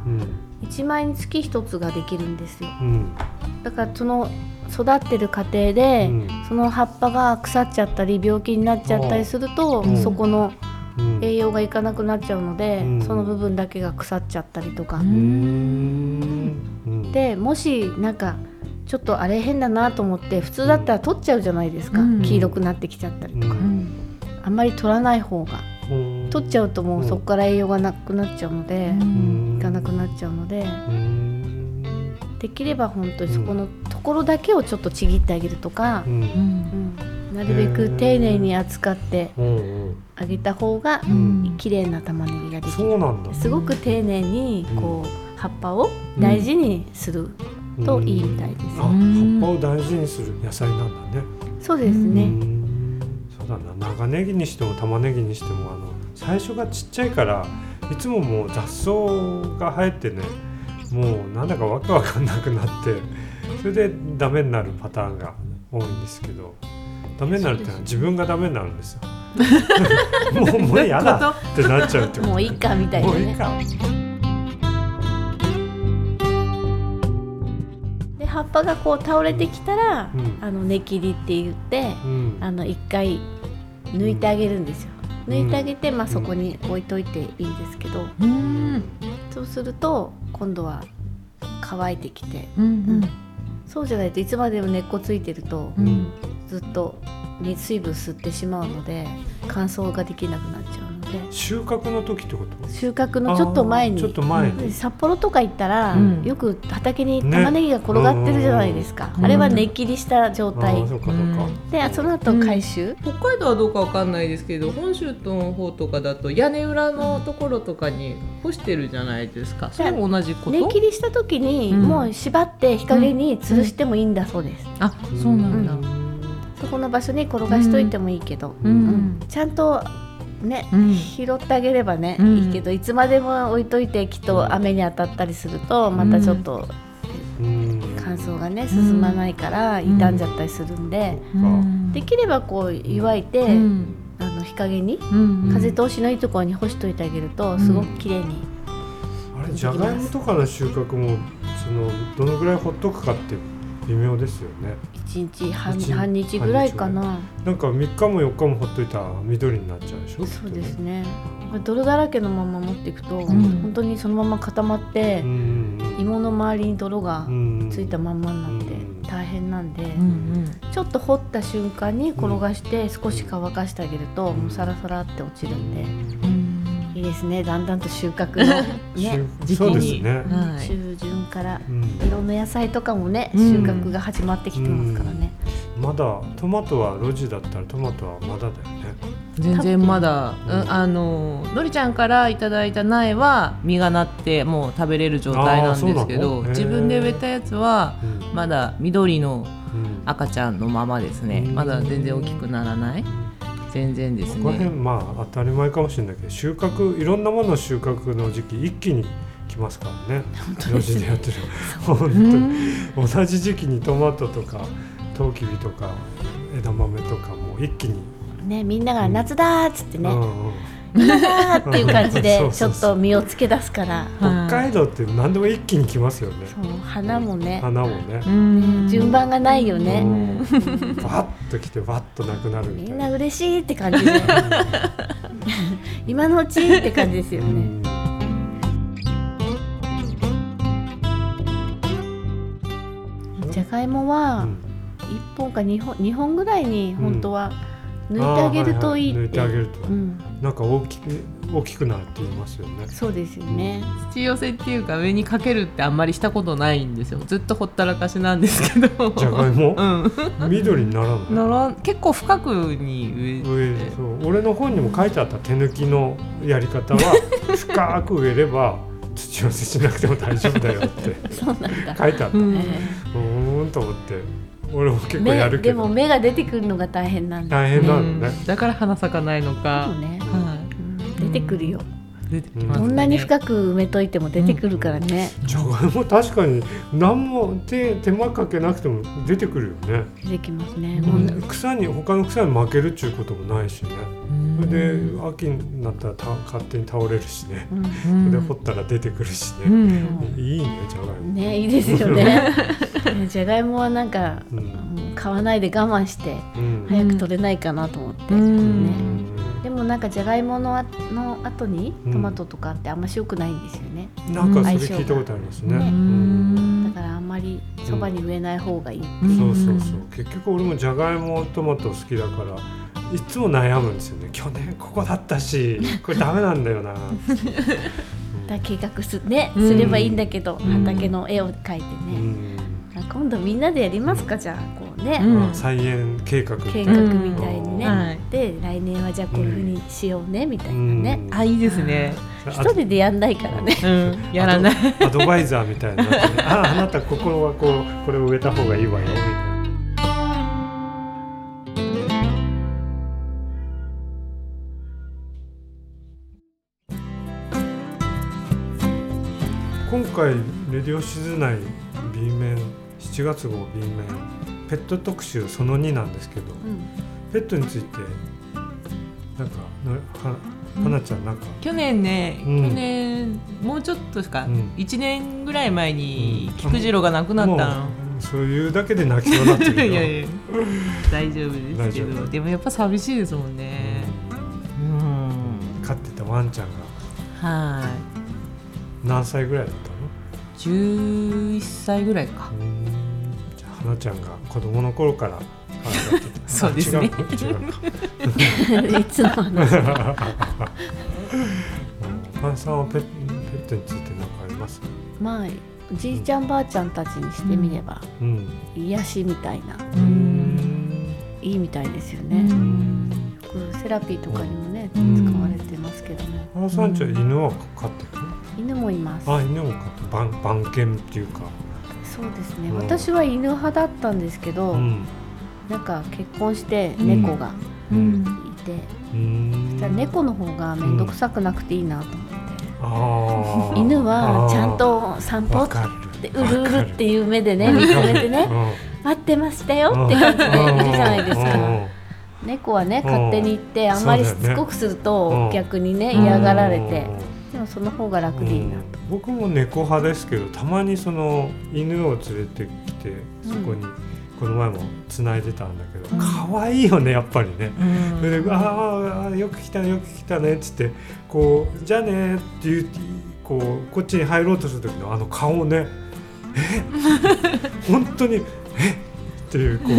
うん一枚につき一つができるんですよ。うん。だからその育ってる過程で、うん。その葉っぱが腐っちゃったり病気になっちゃったりすると、う。ん。そこのうん。栄養がいかなくなっちゃうので、うん。その部分だけが腐っちゃったりとか、でもしなんかちょっとあれ変だなと思って普通だったら取っちゃうじゃないですか、うん。黄色くなってきちゃったりとか、うん。あんまり取らない方が。うん取っちゃうともうそこから栄養がなくなっちゃうので、うん。いかなくなっちゃうので。うん。できれば本当にそこのところだけをちょっとちぎってあげるとかなるべく丁寧に扱ってあげた方がうん。綺麗な玉ねぎができる。そうなんだ。すごく丁寧にこう葉っぱを大事にするといいみたいです、あ葉っぱを大事にする野菜なんだね。そうですうね、だな。長ネギにしても玉ねぎにしてもあの最初がちっちゃいからいつももう雑草が生えてねもうなんだかわけわかんなくなってそれでダメになるパターンが多いんですけどダメになるってのは自分がダメになるんですよ。もうもうやだってなっちゃうってこと。もういいかみたいなね。もういいか。で葉っぱがこう倒れてきたら、うん。あの根切りって言ってうん。あの一回抜いてあげるんですよ。うん。抜いてあげて、まあ、そこに置いといていいんですけど、うん。そうすると今度は乾いてきて。うんそうじゃないといつまでも根っこついてるとうんうん。ずっとに水分吸ってしまうので乾燥ができなくなっちゃうので。収穫の時ってこと？収穫のちょっと前に。ちょっと前に。で札幌とか行ったら、うん。よく畑に玉ねぎが転がってるじゃないですか、ねあれは根切りした状あ態あそうかそうか、でその後回収、北海道はどうかわかんないですけど本州の方とかだと屋根裏のところとかに干してるじゃないですか。それも同じこと？根切りした時に、うん。もう縛って日陰に吊るしてもいいんだそうです、あそうなんだそこの場所に転がしといてもいいけど、うん。ちゃんとね、うん。拾ってあげればね、うんいいけどいつまでも置いといてきっと雨に当たったりするとまたちょっとうん乾燥がね進まないから傷んじゃったりするんで、うん。できればこう湯いて、うん。あの日陰にうん。風通しのいいところに干しといてあげると、すごく綺麗にあれじゃがいもとかの収穫もそのどのぐらいほっとくかって微妙ですよね。1日半半日ぐらいかな。なんか3日も4日もほっといたら緑になっちゃうでしょ。そうですね。泥だらけのまま持っていくと、ん。本当にそのまま固まってう、ん芋の周りに泥がうんついたまんまになってうん大変なんで、うんちょっと掘った瞬間に転がして少し乾かしてあげると、もうサラサラって落ちるんで、うんいいですね。だんだんと収穫の ね収そうですね、はい。中旬からうん。いろんな野菜とかもね、うん。収穫が始まってきてますからね、まだトマトは路地だったらトマトはまだだよね。全然まだ、うんうんあののりちゃんからいただいた苗は実がなってもう食べれる状態なんですけど自分で植えたやつはうんまだ緑のうん。赤ちゃんのままですね。うん。まだ全然大きくならない全然ですここら辺ねまあ当たり前かもしれないけど収穫いろんなものの収穫の時期一気に来ますからね。路地でやってる。本当に。同じ時期にトマトとかトウキビとか枝豆とかも一気に、ねみんなが夏だーっつってね、うんうん。うわーっていう感じで ちょっと身をつけ出すから。北海道って何でも一気に来ますよね。そう花もね。花もね。うん。順番がないようねん。バッと来てバッとなくなるみみんたいな。な嬉しいって感じ。で今のうちって感じですよね。うん。じゃがいもはうん。1本か2本二本ぐらいに本当は抜いてあげるといい抜いっててあげると。うん。なんか大きく大きくなるって言いますよね。そうですよね。土寄せっていうか上にかけるってあんまりしたことないんですよ。ずっとほったらかしなんですけど。じゃがいも？うん。緑にならない？なら結構深くに植え植えそう。俺の本にも書いてあった手抜きのやり方は 深く植えれば土寄せしなくても大丈夫だよって そうなんだ。書いてあった。ううん。えーんと思って俺も結え構や芽るけど。でも芽が出てくるのが大変なんだ。大変なのね。うん。だから花咲かないのか。そうね。はうん。出てくるよ。い出てきますね。こんなに深く埋めといても出てくるからね。じゃがいも確かに何も手手間かけなくても出てくるよね、出てきますね。うん草に他の草に負けるっちゅうこともないしねうんそれで秋になったらた勝手に倒れるしね。うん。うんそれで掘ったら出てくるしうね、ん。いいねじゃがいも、ねいいですよね。ねじゃがいもはなんかうん。うん買わないで我慢してうん。早く取れないかなと思って、うん。ねでもなんかじゃがいものあの後にうん。トマトとかってあんまし良くないんですよね、なんかそれ聞いたことありますね。ね。うん。だからあんまりそばに植えない方がいい、う。ん。そうそうそう。結局俺もじゃがいもトマト好きだからいつも悩むんですよね。去年ここだったし これダメなんだよな。だ計画す,、ねうん。すればいいんだけど、うん。畑の絵を描いてうね、んあ今度みんなでやりますかじゃあこうね、うん。まあ菜園計画計画みたいにね、はい。で来年はじゃあこういうふうにしようねみたいなね、うん。あいいですね。あ一人でやんないからね、うん。やらない。アドアドバイザーみたいになああなたここはこうこれを植えた方がいいわよみたいな。今回「レディオシズ内 B 面7月号 B 面ペット特集その2なんですけど。ペットについてなんかなははなちゃんなんか。去年ね、うん。去年もうちょっとしか、うん。一年ぐらい前にうん。菊次郎が亡くなったの、もうそういうだけで泣きそうになってるよ。いやいや。大丈夫ですけど。でもやっぱ寂しいですもんね。うん。飼ってたワンちゃんが。はい。何歳ぐらいだったの？11歳ぐらいか。うーんじゃあ花ちゃんが子供の頃から可愛がってたそうですね。あ違う。違うかいつの 話花さんはペッペットについて何かあります？まあおじいちゃんばあちゃんたちにしてみれば、うん。癒しみたいな。うーん。いいみたいですようね、ん。よくセラピーとかにもね、うん。使われてますけどね。花さんちは犬は飼ってる犬もいます。のあ犬も飼って番番犬っていうかそうですね、うん。私は犬派だったんですけど、うん。なんか結婚して猫がいて、うーんじゃあ猫の方が面倒くさくなくていいなと思って、犬はちゃんあと散歩ってうるうるっていう目でね見つめてね待ってましたよって感じでいるじゃないですか。猫はねうん。勝手に行ってあんまりしつこくするうとん。逆にねうん嫌がられてでもその方が楽でいいなうん僕も猫派ですけどたまにその犬を連れてきてそこに、この前も繋いでたんだけど、可愛いよねやっぱりね。それで「ああよく来たねよく来たね」っつってこう「じゃあね」って言うこうこっちに入ろうとする時のあの顔ね「え？本当に？え？っていうこ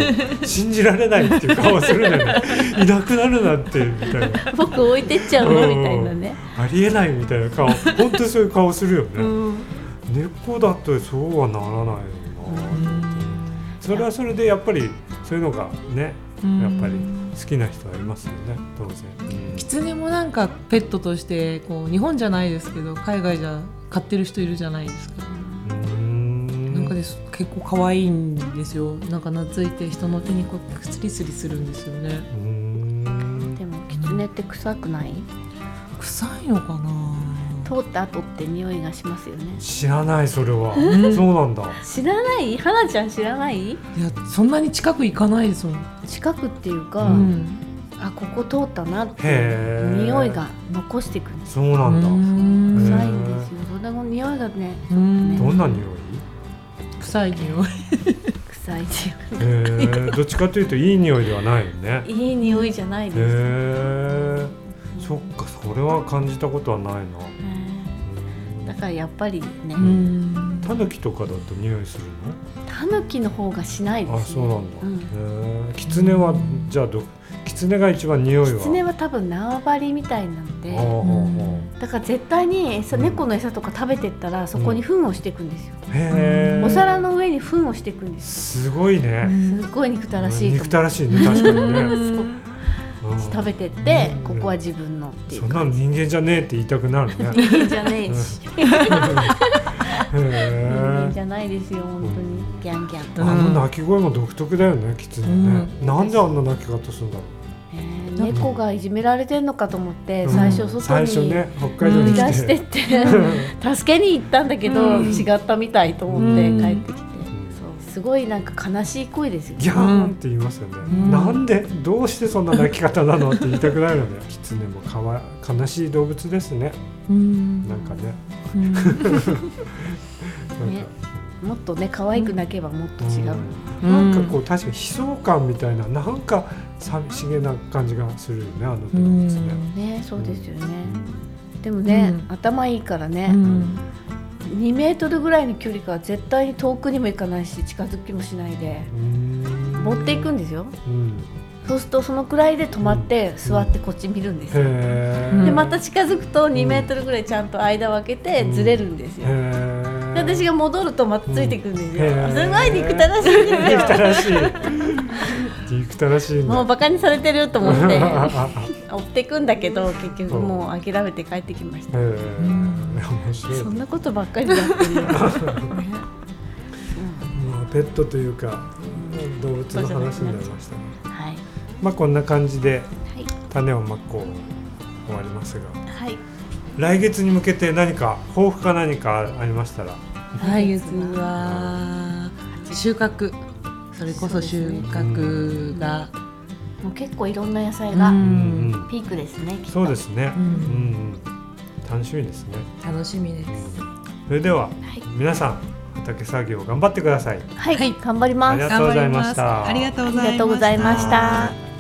う信じられないっていう顔するんだよねいなくなるなんてみたいな。僕置いてっちゃうのみたいなね。ありえないみたいな顔本当にそういう顔するよね。うん。猫だとそうはならないよな、それはそれでやっぱりそういうのがねやっぱり好きな人はいますよね当然、キツネもなんかペットとしてこう日本じゃないですけど海外じゃ飼ってる人いるじゃないですか、うんなんかです結構可愛いんですよ。なんか懐いて人の手にこうスリスリするんですよね。うん。でもキツネって臭くない？臭いのかな？通った後って匂いがしますよね。知らないそれは。ん。そうなんだ。知らない？花ちゃん知らない？いやそんなに近く行かないですもん、近くっていうか、うん。あここ通ったなって匂いが残していくんですそうなんだ、臭いんですよ。それの匂いがねうん。どんな匂い？臭い匂い。臭い匂へえどっちかというといい匂いではないよね。いいい匂いじゃないへです、えそっかそれは感じたことはないな。ねだからやっぱりね。うん。タヌキとかだと匂いするタヌキの方がしないですね。のあそうなんだ、うん。へえキツネはじゃあどキツネが一番匂いは。キツネは多分縄張りみたいなので。ほうだから絶対に餌猫の餌とか食べてったらそこに糞をしていくんですよ、うへえお皿の上に糞をしていくんですすごいね、すっごい憎たらしいと憎たらしいね確かにね、うん。食べてってうん。ここは自分のっていそなのうん感じ人間じゃねえって言いたくなるね。人間じゃねえしへ人え間じゃないですよ本当に。ギャンギャンと、あの鳴き声も独特だよねキツネね、うん。なんであんな鳴き方するんだろえー猫がいじめられてんのかと思ってう、最初うん外にね北海道に出してって 助けに行ったんだけど、うん。違ったみたいと思ってうん。帰ってきて、すごいなんか悲しい声ですよ。ギャーンって言いますよね、うん。なんでどうしてそんな鳴き方なのって言いたくなるよね。キツネもかわ悲しい動物ですね。うん。なんかね、うん。なんか。ねもっとね可愛く鳴けばもっと違う、うん。なんかこう確かに悲壮感みたいななんか寂しげな感じがするよねあの動物ね、ねそうですよね、でもね、うん。頭いいからね、うん。2メートルぐらいの距離から絶対に遠くにも行かないし近づきもしないでうん。持っていくんですよ。うん。そうするとそのくらいで止まって座ってこっち見るんですよ、へえでまた近づくと2メートルぐらいちゃんと間を空けてずれるんですよ、へで私が戻るとまたついてくるんですよ、へー。すごい憎たらしいんですよ。憎たらしい憎たらしいもうバカにされてると思って。追っていくんだけど結局もう諦めて帰ってきました、へえ面白い。そんなことばっかりやってるよ、ね。まあペットというか動物の話になりましたね。はい。まあこんな感じではい。種をまこう終わりますが。はい。来月に向けて何か抱負か何かありましたら来月は収穫。それこそ収穫が、もう結構いろんな野菜うがうん。ピークですね、きっと。そうですね。楽しみですね。楽しみです。それでははい、皆さん畑作業頑張ってください。はい。はい頑張ります。ありがとうございました。ありがとうございました。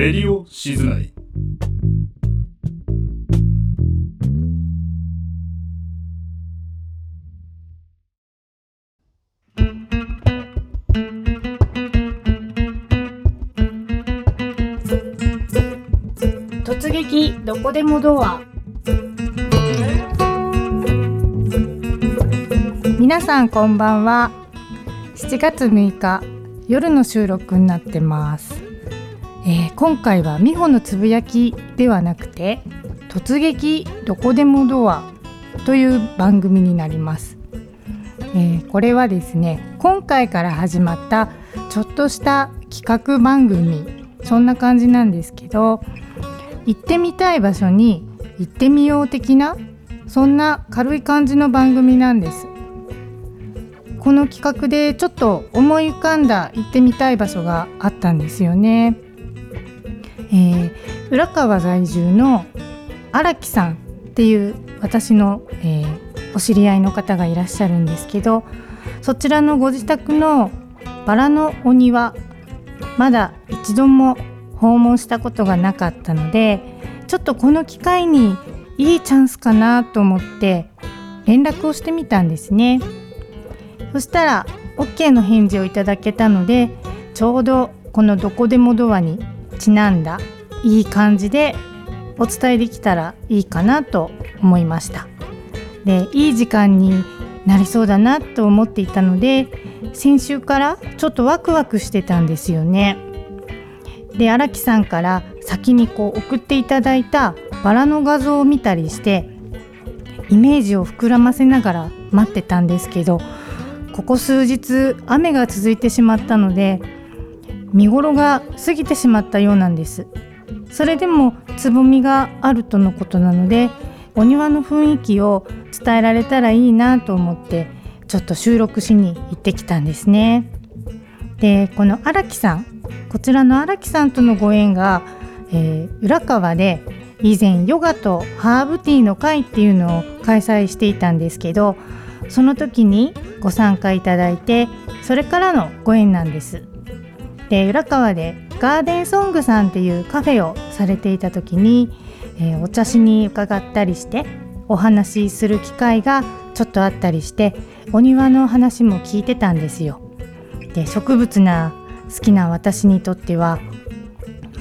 レディオ静内突撃どこでもドア。皆さんこんばんは。7月6日夜の収録になってます、えー今回は美穂のつぶやきではなくて突撃どこでもドアという番組になります、えーこれはですね今回から始まったちょっとした企画番組そんな感じなんですけど行ってみたい場所に行ってみよう的なそんな軽い感じの番組なんです。この企画でちょっと思い浮かんだ行ってみたい場所があったんですよね、えー浦川在住の荒木さんっていう私の、えーお知り合いの方がいらっしゃるんですけどそちらのご自宅のバラのお庭まだ一度も訪問したことがなかったのでちょっとこの機会にいいチャンスかなと思って連絡をしてみたんですね。そしたら OK の返事をいただけたのでちょうどこの「どこでもドア」にちなんだいい感じでお伝えできたらいいかなと思いました。でいい時間になりそうだなと思っていたので先週からちょっとワクワクしてたんですよね。で荒木さんから先にこう送っていただいたバラの画像を見たりしてイメージを膨らませながら待ってたんですけどここ数日雨が続いてしまったので見頃が過ぎてしまったようなんです。それでもつぼみがあるとのことなのでお庭の雰囲気を伝えられたらいいなと思ってちょっと収録しに行ってきたんですね。でこの荒木さんこちらの荒木さんとのご縁が、えー、浦川で以前ヨガとハーブティーの会っていうのを開催していたんですけどその時にご参加いただいてそれからのご縁なんです。で浦川でガーデンソングさんっていうカフェをされていた時に、えー、お茶しに伺ったりしてお話しする機会がちょっとあったりしてお庭の話も聞いてたんですよで植物な好きな私にとっては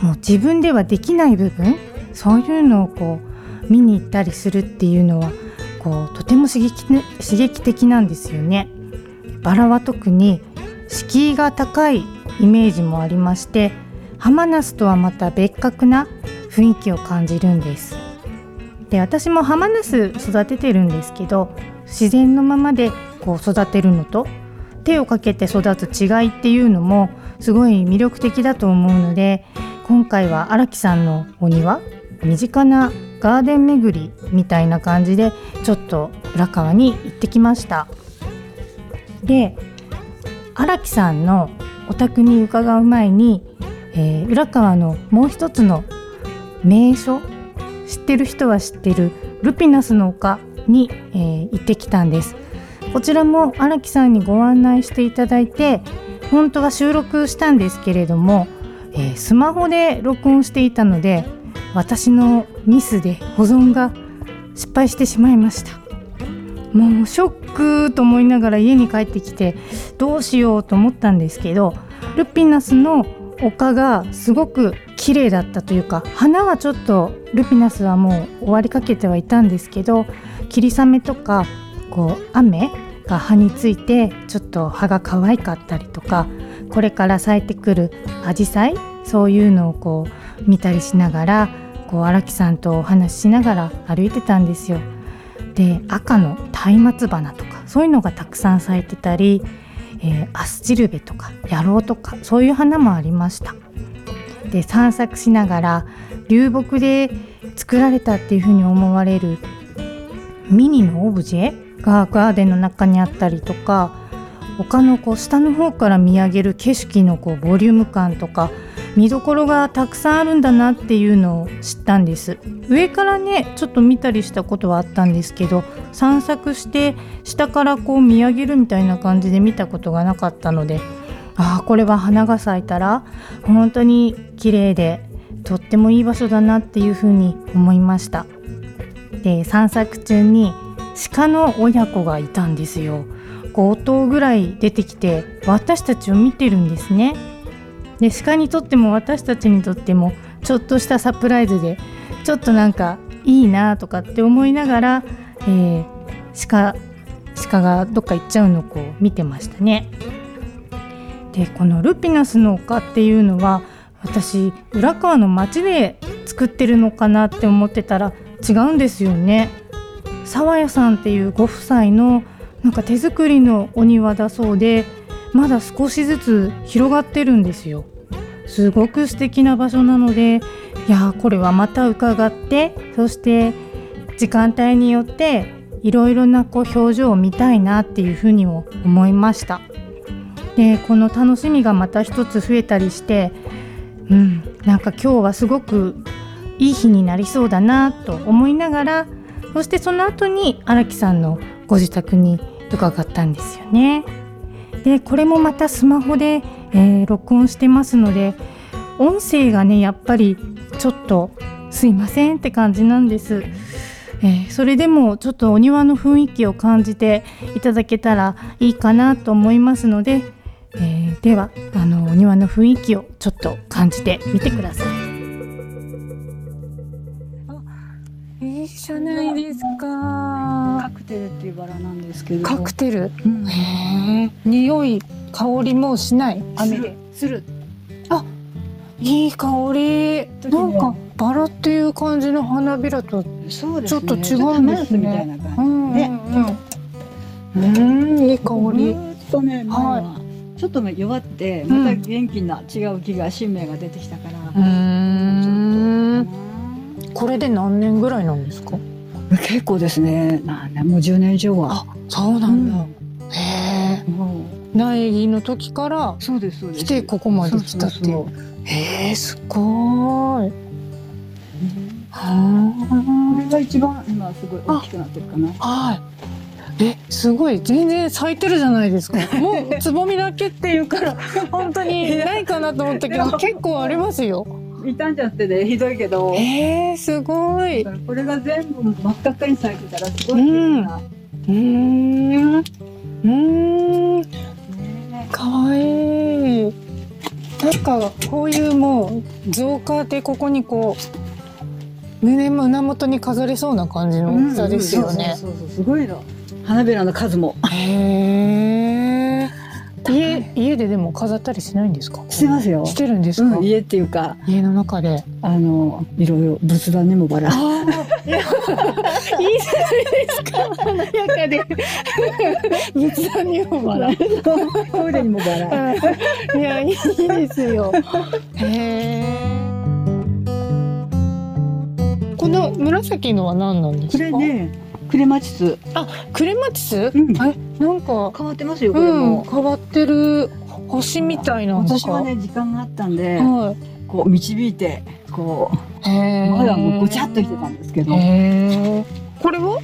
もう自分ではできない部分そういうのをこう見に行ったりするっていうのはこうとても刺激刺激的なんですよね。バラは特に敷居が高いイメージもありましてハマナスとはまた別格な雰囲気を感じるんです。で私もハマナス育ててるんですけど自然のままでこう育てるのと手をかけて育つ違いっていうのもすごい魅力的だと思うので今回は荒木さんのお庭身近なガーデン巡りみたいな感じでちょっと浦川に行ってきましたで荒木さんのお宅に伺う前に、えー、浦川のもう一つの名所知ってる人は知ってるルピナスの丘に、えー、行ってきたんです。こちらも荒木さんにご案内していただいて本当は収録したんですけれども、えー、スマホで録音していたので私のミスで保存が失敗してしまいました。もうショックと思いながら家に帰ってきてどうしようと思ったんですけどルピナスの丘がすごく綺麗だったというか花はちょっとルピナスはもう終わりかけてはいたんですけど霧雨とかこう雨が葉についてちょっと葉が可愛かったりとかこれから咲いてくるアジサイそういうのをこう見たりしながらこう荒木さんとお話ししながら歩いてたんですよ。で赤の松明花とかそういうのがたくさん咲いてたり、えー、アスチルベとか野郎とかそういう花もありました。で散策しながら流木で作られたっていうふうに思われるミニのオブジェがガーデンの中にあったりとか他のこう下の方から見上げる景色のこうボリューム感とか見どころがたくさんあるんだなっていうのを知ったんです。上からねちょっと見たりしたことはあったんですけど散策して下からこう見上げるみたいな感じで見たことがなかったのでああこれは花が咲いたら本当に綺麗でとってもいい場所だなっていうふうに思いました。で散策中に鹿の親子がいたんですよ。5頭ぐらい出てきて私たちを見てるんですねで鹿にとっても私たちにとってもちょっとしたサプライズでちょっとなんかいいなとかって思いながら、えー、鹿鹿がどっか行っちゃうのをこう見てましたね。でこのルピナスの丘っていうのは私浦川の町で作ってるのかなって思ってたら違うんですよね。沢屋さんっていうご夫妻のなんか手作りのお庭だそうでまだ少しずつ広がってるんですよ。すごく素敵な場所なのでいやこれはまた伺ってそして時間帯によっていろいろなこう表情を見たいなっていうふうにも思いました。でこの楽しみがまた一つ増えたりしてうんなんか今日はすごくいい日になりそうだなと思いながらそしてその後に荒木さんのご自宅に伺ったんですよね。でこれもまたスマホで、えー、録音してますので音声がねやっぱりちょっとすいませんって感じなんです。えー、それでもちょっとお庭の雰囲気を感じていただけたらいいかなと思いますので、えー、ではあのお庭の雰囲気をちょっと感じてみてください。いいじゃないですか。カクテルっていうバラなんですけど。カクテル？うん、へえ。匂い、香りもしない？雨で。する。あ、いい香り。なんかバラっていう感じの花びらとちょっと違うんですね。みたいな感じで。うん、うん、いい香り。とね前はちょっとね弱ってまた元気な違う気が新芽が出てきたから、うんこれで何年ぐらいなんですか？結構ですね。何年もう10年以上は。そうなんだ、へえ。苗木の時からそうですそうです。来てここまで来たっていう。へえすごい。はこれが一番今すごい大きくなってるかな。はい。えすごい。全然咲いてるじゃないですか。もうつぼみだけっていうから本当にないかなと思ったけど結構ありますよ傷んじゃってねひどいけど。えー、すごい。これが全部真っ赤っかに咲いてたらすごいうーん。うーん。かわいい。なんかこういうもう造花でここにこう胸胸元に飾れそうな感じの大きさですよね。そうそうそうすごいの。花びらの数も。へえ。家家ででも飾ったりしないんですか？してますよしてるんですか？うん、家っていうか家の中で。あのいろいろ仏壇にもバラいや、いいじゃないですか。華やかで。仏壇にもバラ。トイレにもバラいや、いいですよ。へえ。この紫のは何なんですこか。れねクレマチスあ、クレマチス？うんえ、なんか。変わってますよこれうん、も、変わってる星みたいな。私はね時間があったんで、はこう導いてこ。うまだもうごちゃっとしてたんですけど。これは？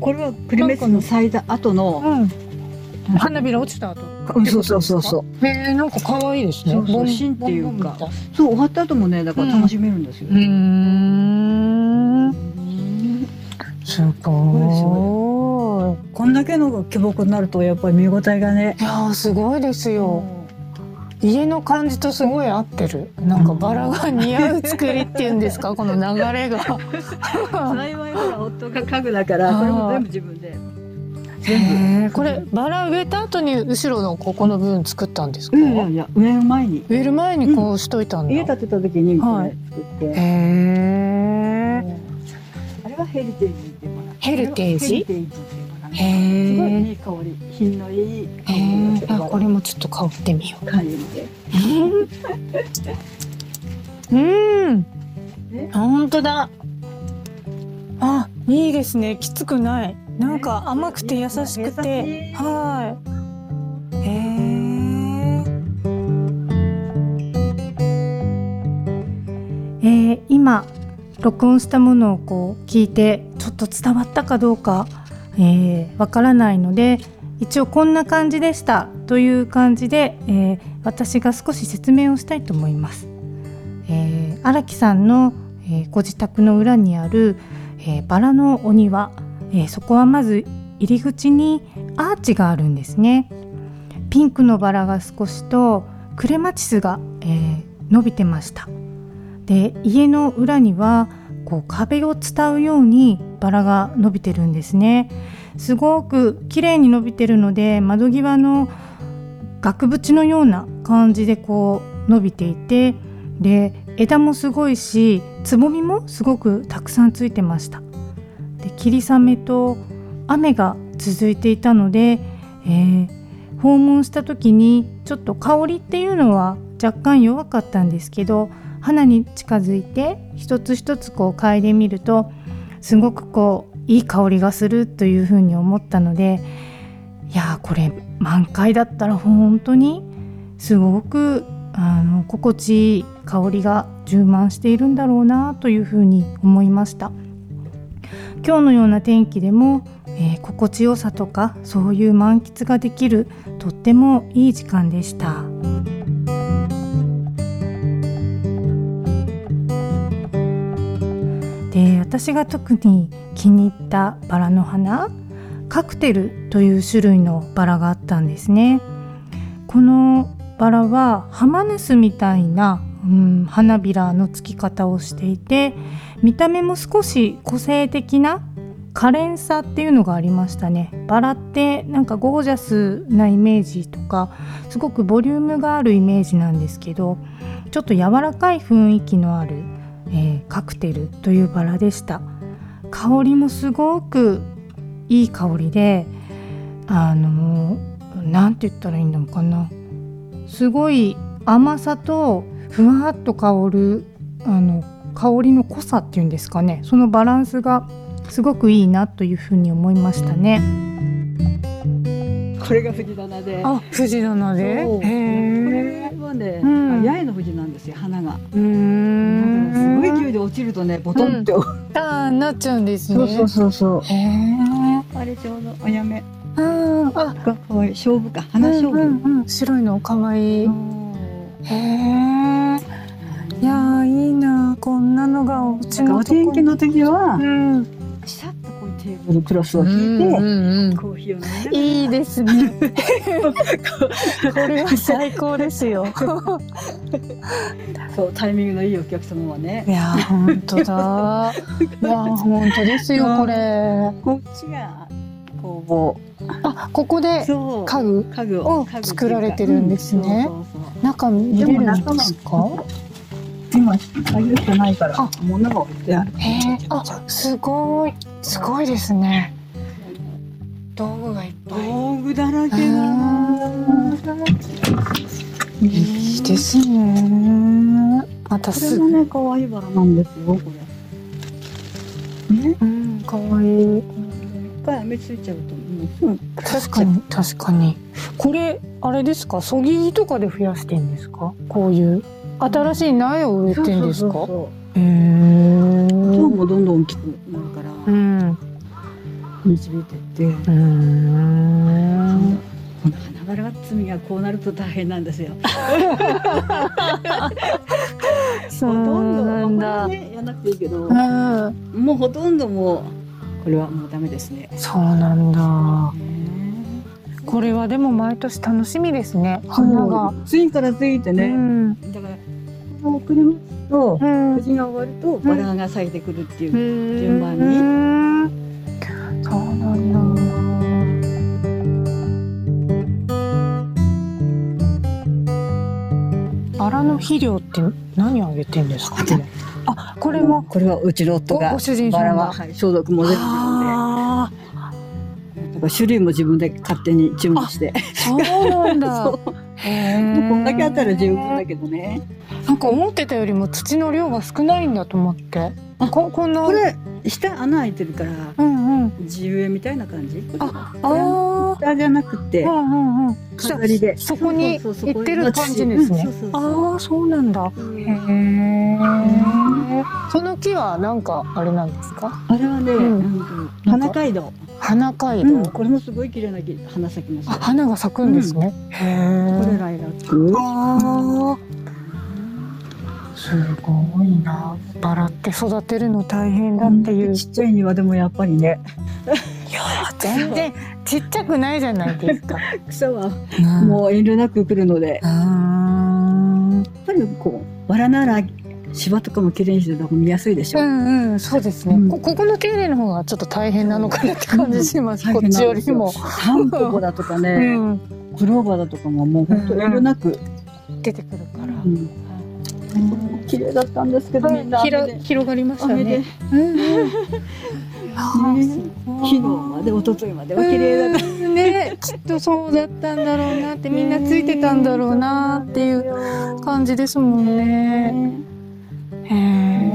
これはクレマチスの咲いた後の、うん。花びら落ちた後。うんそうそうそうそうへえ、なんか可愛いですね。そうそっていうかそう終わった後もねだから楽しめるんですよ、うーん。すごい。こんだけの巨木になるとやっぱり見応えがねいやーすごいですよ。家の感じとすごい合ってる。なんかバラが似合う作りっていうんですか、この流れが。幸いほら夫が家具だからこれも全部自分でこれバラ植えた後に後ろのここの部分作ったんですか？いやいやいや植える前に植える前にこうしといたんだ。家建てた時にこはいれ作って、へえ。あれはヘリテージっていうものヘリテージ？っていうものすごえ。いいい香り品のいい香へりえ。あ、これもちょっと香ってみよう。感じでうん。え？本当だ。あ、いいですね。きつくない。なんか甘くて優しくて。はい。へえ。えー今録音したものをこう聞いてちょっと伝わったかどうかえーからないので一応こんな感じでしたという感じで、えー私が少し説明をしたいと思います。えー荒木さんの、えーご自宅の裏にある、えーバラのお庭、えーそこはまず入り口にアーチがあるんですね。ピンクのバラが少しとクレマチスが、えー伸びてました。で家の裏にはこう壁を伝うようにバラが伸びてるんですね。すごく綺麗に伸びてるので窓際の額縁のような感じでこう伸びていてで枝もすごいしつぼみもすごくたくさんついてました。で霧雨と雨が続いていたので、えー訪問した時にちょっと香りっていうのは若干弱かったんですけど花に近づいて一つ一つこう嗅いでみるとすごくこういい香りがするというふうに思ったのでいやこれ満開だったら本当にすごくあの心地いい香りが充満しているんだろうなというふうに思いました今日のような天気でも、えー心地よさとかそういう満喫ができるとってもいい時間でした。で私が特に気に入ったバラの花カクテルという種類のバラがあったんですね。このバラはハマネスみたいな、うん、花びらのつき方をしていて見た目も少し個性的な可憐さっていうのがありましたね。バラってなんかゴージャスなイメージとかすごくボリュームがあるイメージなんですけどちょっと柔らかい雰囲気のあるえーカクテルというバラでした。香りもすごくいい香りであのなんて言ったらいいのかな。すごい甘さとふわっと香るあの香りの濃さっていうんですかね。そのバランスがすごくいいなというふうに思いましたね。これが藤棚で。あ、藤棚で？そうこへれはね、うんあ八重の藤なんですよ花が。え。うん。すごい勢いで落ちるとねボトンって、ああ、なっちゃうんですね。そうそうそうそう。へえ。あれちょうどおやめうん。あ、が可愛い勝負か花勝負。うんうんうん白いの可愛い。へえ。いやーいいなこんなのがお家のおとこ天気の時は、うん。テーブルクロスを引いて、うんコーヒーを飲みながらいいですね。これは最高ですよ。そうタイミングのいいお客様はねいやー本当だ。いやー本当ですよ これ。こっちが工房あここで家具？家具を作られてるんですね中見れるんですか？今あげるしかないからあ物が置いてあるへえ。あすごいすごいですね。道具がいっぱい。道具だらけだな。いいですね。またこれすもね可愛いバラなんですよこれ。ねうん。可愛い。一回雨ついちゃうともうすぐ。確かに確かに。これあれですか？そぎとかで増やしてんですか？こういう。新しい苗を植えてんですか？そうそうそうへえそうもどんどん大きくなるからうん。導いてって、うーんこの花柄摘みがこうなると大変なんですよ。そほとんどなんだねやんなくていいけど、うんもうほとんどもうこれはもうダメですね。そうなんだ。これはでも毎年楽しみですね。花が。次から次いてうね、ん。だからこれを送りますとうん。藤が終わるとバラが咲いてくるっていう、順番に。にそうなんだ。バラの肥料って何あげてんですかね？あこれも。これはうちの夫がごバラは、はい、消毒も全部。自分あでだから種類も自分で勝手に注文して。ーそうなんだ こんだけあったら十分だけどねなんか思ってたよりも土の量が少ないんだと思って。あここんな。これ下穴開いてるからうんうん。地植えみたいな感じ？ああ下じゃなくてー。うんうんうん。飾りで。そこに行ってる感じですね。ああそうなんだ。へえその木はなんかあれなんですか？あれはね、うん。うん花街道、花街道、うん、これもすごい綺麗な木花咲きます花が咲くんですね、へえこれライラックあーすごいな。バラって育てるの大変だっていう、ちっちゃい庭でもやっぱりね。いや全然ちっちゃくないじゃないですか、草はうん。もう遠慮なく来るので、うやんっぱりこうバラなら芝とかも綺麗にしてた方が見やすいでしょ、うんうんそうですね、うん。こここの手入れの方がちょっと大変なのかなって感じします、こっちよりも、タンポポだとかね、うん、クローバーだとかももう本当遠慮なく、出てくるから、うん。綺麗だったんですけど、みんな広がりましたね。うん。うん。昨日まで一昨日までは綺麗だった、うん。ねきっとそうだったんだろうなってみんなついてたんだろうなっていう感じですもんね。へえ。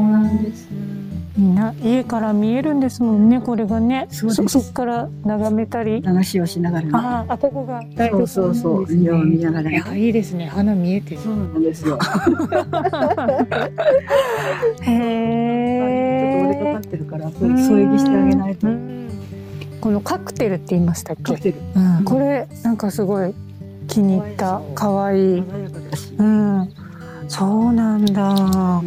みんな家から見えるんですもんねこれがね。そうです。そそっから眺めたり。流しをしながらね。あーあここが。大そうそうそう庭を見ながらいやいいですね。花見えて。る。そうなんですよ。へちょっと折れかかえ。ってるから添え木してあげないと。うん。このカクテルって言いましたっけ？カクテル。うん、これなんかすごい気に入った可愛い。鮮やかだし、うんそうなんだ。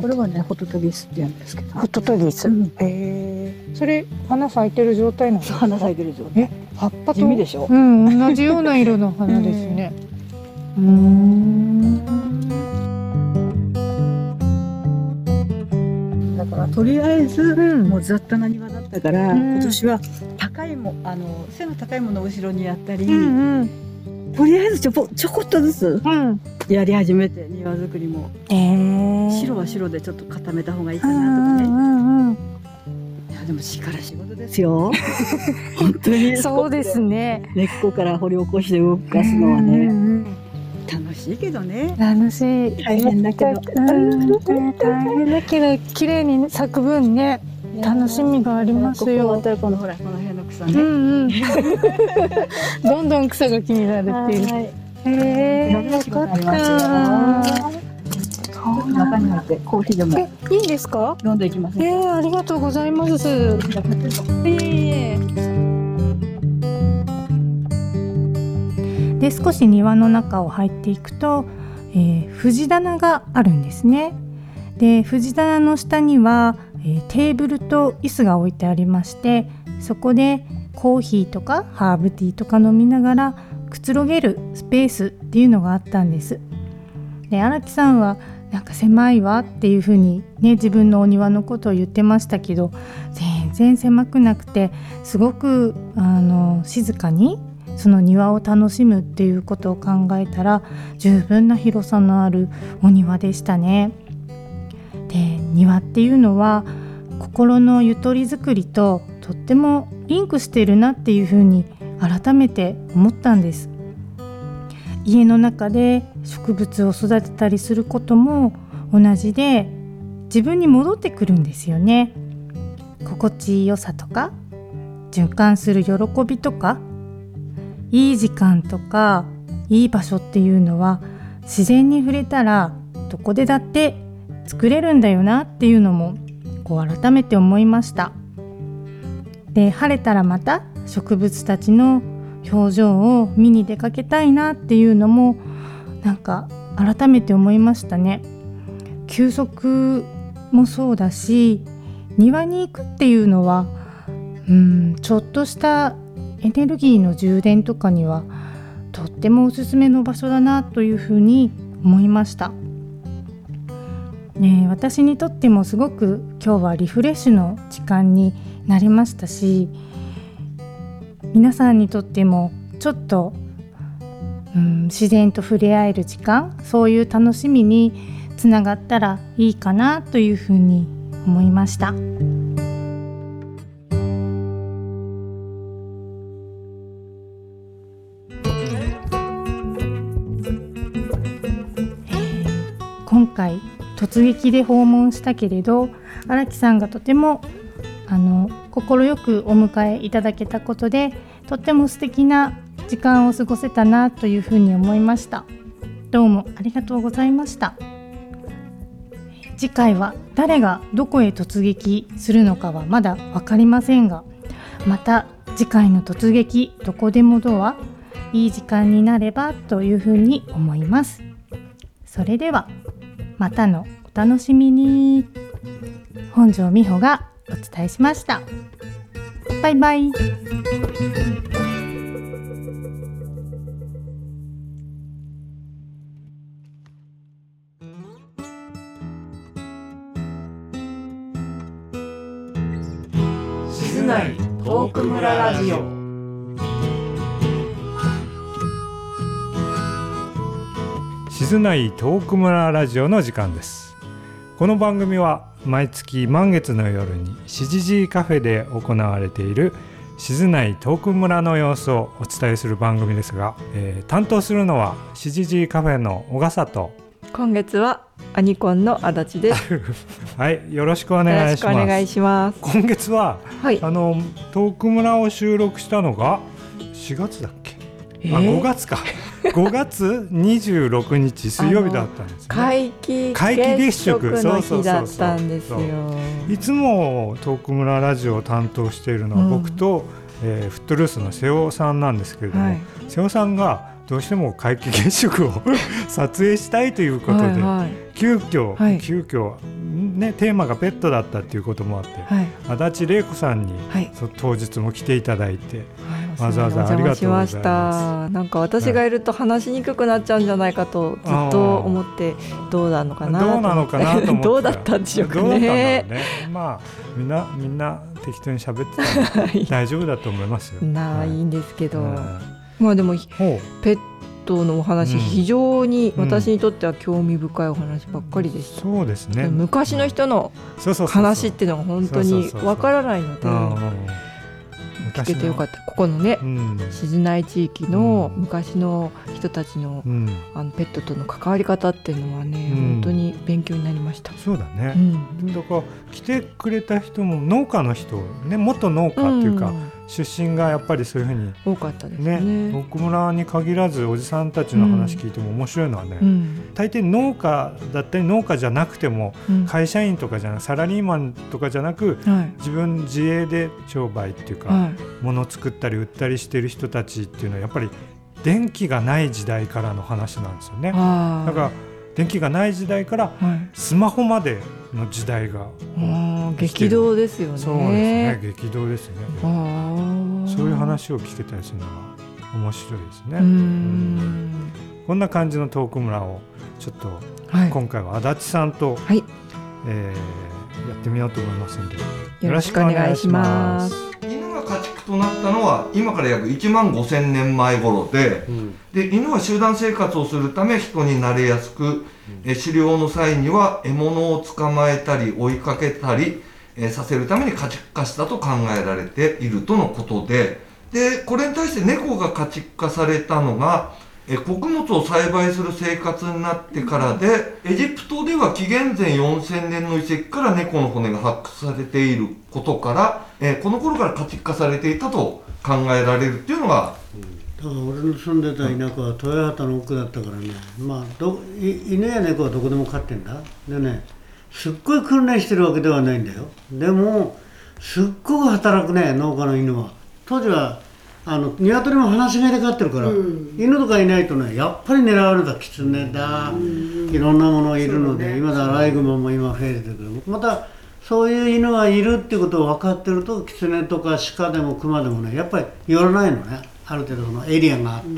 これはねホトトギスって言うんですけど。ホトトギス、うん。へえそれ花咲いてる状態なの？花咲いてる状態。え？葉っぱと？地味でしょ？うん同じような色の花ですね。うーん。だからとりあえず、うん。もう雑多な庭だったから、うん。今年は高いもあの背の高いものを後ろにやったり、うんうん。とりあえずちょこちょこっとずつ。うんやり始めて庭作りも。えー、白は白でちょっと固めた方がいいかうんなとかね、うんうんうん。やでも力仕事ですよ。本当に。そうですね。根っこから掘り起こして動かすのはね。楽しいけどね。楽しい。大変だけど。うん。大変だけど綺麗に咲く分ね楽しみがありますここよまたこのほらこの辺の草うんね、うん。どんどん草が気になるっていう。はいへえよかった。中に入ってコーヒーでもえいいんですか？飲んでいきませんかえー、ありがとうございます。いえいえで少し庭の中を入っていくと、えー藤棚があるんですね。で藤棚の下には、えーテーブルと椅子が置いてありましてそこでコーヒーとかハーブティーとか飲みながらくつろげるスペースっていうのがあったんですで荒木さんはなんか狭いわっていう風にね自分のお庭のことを言ってましたけど全然狭くなくてすごくあの静かにその庭を楽しむっていうことを考えたら十分な広さのあるお庭でしたね。で庭っていうのは心のゆとりづくりととってもリンクしてるなっていうふうに改めて思ったんです。家の中で植物を育てたりすることも同じで自分に戻ってくるんですよね。心地よさとか循環する喜びとかいい時間とかいい場所っていうのは自然に触れたらどこでだって作れるんだよなっていうのもこう改めて思いました。で晴れたらまた植物たちの表情を見に出かけたいなっていうのもなんか改めて思いましたね。休息もそうだし庭に行くっていうのはうんちょっとしたエネルギーの充電とかにはとってもおすすめの場所だなというふうに思いました。ね、私にとってもすごく今日はリフレッシュの時間になりましたし皆さんにとってもちょっと、うん、自然と触れ合える時間そういう楽しみにつながったらいいかなというふうに思いました。今回突撃で訪問したけれど荒木さんがとてもあの快くお迎えいただけたことでとっても素敵な時間を過ごせたなというふうに思いました。どうもありがとうございました。次回は誰がどこへ突撃するのかはまだ分かりませんがまた次回の突撃どこでもドアいい時間になればというふうに思います。それではまたのお楽しみに。本庄美穂がお伝えしました。バイバイ。静内トーク村ラジオ。静内トーク村ラジオの時間ですこの番組は毎月満月の夜にしじじいカフェで行われている静内トーク村の様子をお伝えする番組ですが、えー担当するのはしじじいカフェの小笠と今月はアニコンの足立です。よ はいよろしくお願ろいしますお願いします。今月ははい。あのトーク村を収録したのが4月だっけ、あえー？5月か5月26日水曜日だったんですね皆既月月食食の日だったんですよ。いつもトーク村ラジオを担当しているのはうん僕と、えーフットルースの瀬尾さんなんですけれども、はい瀬尾さんがどうしても皆既月食を撮影したいということで、はいはい急遽、はい急遽ねテーマがペットだったっていうこともあって、はい。足立玲子さんに、はいそ当日も来ていただいて、おわざわざありがとうございます。た。なんか私がいると話しにくくなっちゃうんじゃないかとずっと思ってどうなのかな。どうなのかなと思って。どう だったんでしょうかね。ね。まあみんなみんな適当に喋って 大丈夫だと思いますよ。なあいいんですけど。うんまあでもほペットのお話、うん。非常に私にとっては興味深いお話ばっかりでした、そうですね。昔の人の話っていうのが本当にわからないので。うんうん聞けてよかった。ここのね、うん。静内地域の昔の人たちの,、うん。あのペットとの関わり方っていうのはね、うん。本当に勉強になりました。そうだね、うん。だから来てくれた人も農家の人ね元農家っていうか、うん出身がやっぱりそういうふうに多かったですね。ね奥村に限らずおじさんたちの話聞いても面白いのはね、うん大抵農家だったり農家じゃなくても、うん会社員とかじゃなくサラリーマンとかじゃなく、はい自分自営で商売っていうか、はい物作ったり売ったりしてる人たちっていうのはやっぱり電気がない時代からの話なんですよね。だから電気がない時代からはい。スマホまでの時代があー激動ですよね。そうですね。激動ですね。そういう話を聞けたりするのが面白いですね。うーん。こんな感じのトーク村をちょっとはい。今回は足立さんと、はい。えーやってみようと思いますんで。よろしくお願いします。家畜となったのは今から約1万5千年前頃で,、で犬は集団生活をするため人になれやすく、え狩猟の際には獲物を捕まえたり追いかけたり、えさせるために家畜化したと考えられているとのことで。でこれに対して猫が家畜化されたのがえ穀物を栽培する生活になってからでエジプトでは紀元前4000年の遺跡から猫の骨が発掘されていることから、えこの頃から家畜化されていたと考えられるっていうのが。だから俺の住んでた田舎は豊畑の奥だったからね。まあど犬や猫はどこでも飼ってんだ。でねすっごい訓練してるわけではないんだよ。でもすっごく働くね農家の犬は。当時はあの鶏も放し飼いで飼ってるから、犬とかいないとねやっぱり狙われるんだキツネだ、いろんなものいるので、今だアライグマも今増えてるけどまたそういう犬がいるってことを分かってるとキツネとか鹿でもクマでもねやっぱり寄らないのね。ある程度そのエリアがあって、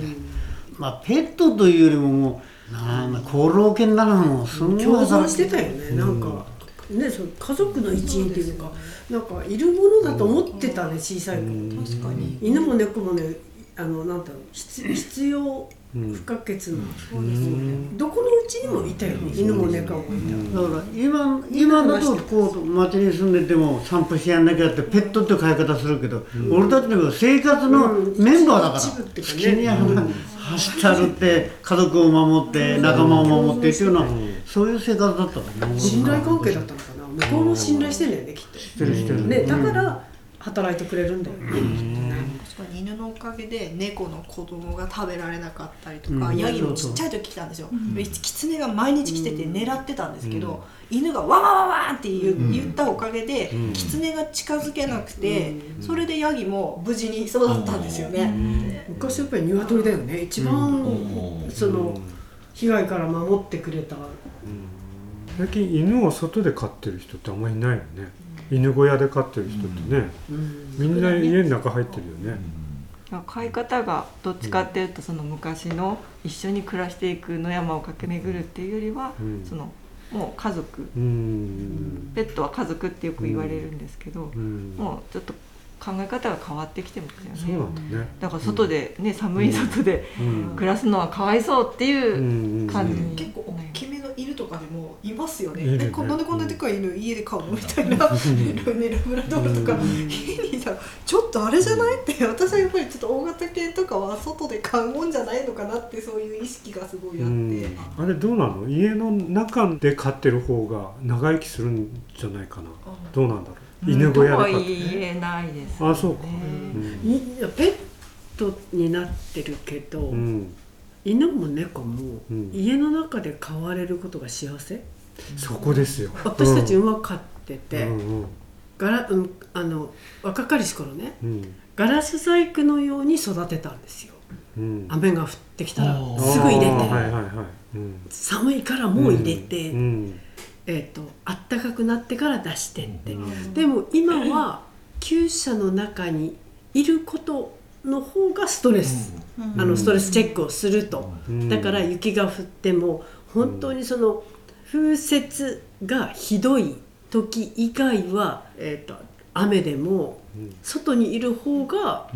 まあペットというよりももうなんだ功労犬だなもう。すんごい共働存してたよね、なんかねその家族の一員っていうかなんかいるものだと思ってたね小さい頃。確かに。犬も猫もねあのなんだろう必必要不可欠な、そうですよね。どこのうちにもいたよね犬も猫もいた、だから今今だとこう町に住んでても散歩してやんなきゃってペットって飼い方するけど、俺たちの生活のメンバーだから、好きに走って歩って家族を守って仲間を守ってっていうのはそういう生活だった信頼関係だったのかな向こうも信頼してんだよねきっと。してるしてる。ねだから働いてくれるんだよ。ね、確かに犬のおかげで猫の子供が食べられなかったりとか、うん。ヤギもちっちゃい時来たんですよ、うん。キツネが毎日来てて狙ってたんですけど、犬がワンワンワンワンって言,、うん。言ったおかげで、うん。キツネが近づけなくて、それでヤギも無事に育ったんですよね、昔やっぱり鶏だよね。一番、その被害から守ってくれた、最近犬を外で飼ってる人ってあんまりいないよね。犬小屋で飼ってる人ってね、みんな家の中入ってるよね、飼い方がどっちかっていうとその昔の一緒に暮らしていく野山を駆け巡るっていうよりは、うん。そのもう家族、うん。ペットは家族ってよく言われるんですけど、ん。もうちょっと考え方が変わってきてますよね。そうなんだね。だから外でね、寒い外でうん。暮らすのはかわいそうっていう感じに、結構大きめの犬とかでもいますよね。ね。えこんなでこんなでかい犬家で飼うのみたいな。ねラブラドールとか。家にいたらちょっとあれじゃない？って私はやっぱりちょっと大型犬とかは外で飼うもんじゃないのかなってそういう意識がすごいあって、うん。あれどうなの？家の中で飼ってる方が長生きするんじゃないかな。どうなんだろう？犬小屋とは言えないです、あそうか、うん。いやペットになってるけど、うん。犬も猫もうん。家の中で飼われることが幸せ、そこですよ。私たちうん馬飼ってて、うん。うんガラうん、あの若かりし頃ねうん。ガラス細工のように育てたんですよ。うん。雨が降ってきたらすぐ入れて、あーはいはいはい。うん。寒いからもう入れて、うんえー、とあったかくなってから出してって、でも今は厩舎の中にいることの方がストレス、うん。あのストレスチェックをすると、うん。だから雪が降っても本当にその風雪がひどい時以外は、えー、と雨でも外にいる方が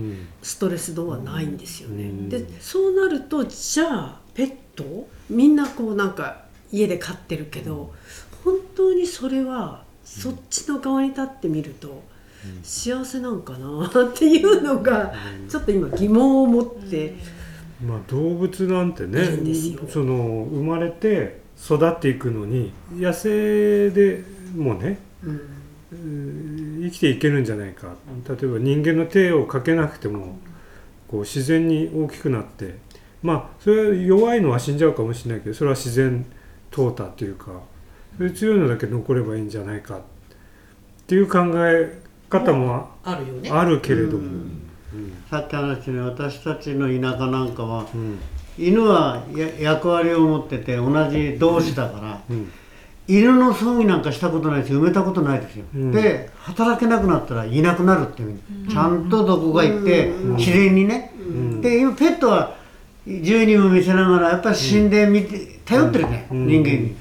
ストレス度はないんですよね。うん。でそうなるとじゃあペット？みんなこうなんか家で飼ってるけど本当にそれはそっちの側に立ってみると幸せなんかなっていうのがちょっと今疑問を持って。まあ、動物なんてねその生まれて育っていくのに野生でもね、うん。生きていけるんじゃないか。例えば人間の手をかけなくてもこう自然に大きくなってまあそれは弱いのは死んじゃうかもしれないけどそれは自然淘汰というか強いのだけ残ればいいんじゃないか。っていう考え方もあるよね。あるけれども。さっき話したように私たちの田舎なんかは、犬はや役割を持ってて同じ同士だから、犬の葬儀なんかしたことないし埋めたことないですよ、ん。で働けなくなったらいなくなるっていうちゃんとどこか行って、自然にね、で今ペットは獣医にも見せながらやっぱり死んでみて、頼ってるね、人間に、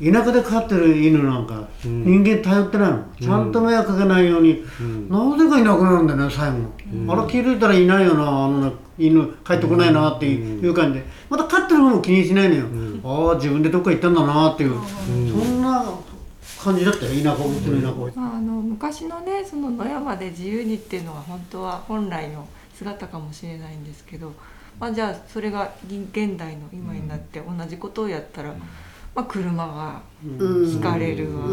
田舎で飼ってる犬なんか、人間頼ってないの。ちゃんと迷惑かけないように、なぜかいなくなるんだよね最後、あら気づいたらいないよなあの犬帰ってこないなっていう感じで。また飼ってる方も気にしないのよ、ああ自分でどっか行ったんだなっていう、そんな感じだったよ田舎うちの田舎。まあ、あの昔のねその野山で自由にっていうのは本当は本来の姿かもしれないんですけど、まあ、じゃあそれが現代の今になって同じことをやったら、まあ、車が引かれるわ、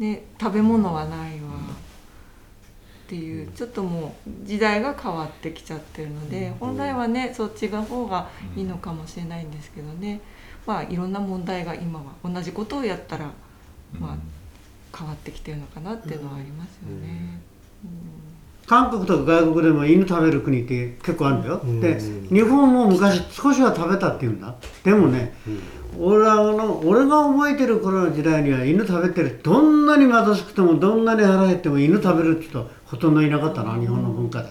ね、食べ物はないわ。っていうちょっともう時代が変わってきちゃってるので本来はねそっちが方がいいのかもしれないんですけどね。まあいろんな問題が今は同じことをやったらまあ変わってきてるのかなっていうのはありますよね。韓国とか外国でも犬食べる国って結構あるんだよ、で日本も昔少しは食べたって言うんだ。でもね、俺らの俺が覚えてる頃の時代には犬食べてるどんなに貧しくてもどんなに腹減っても犬食べるって人はほとんどいなかったな日本の文化で。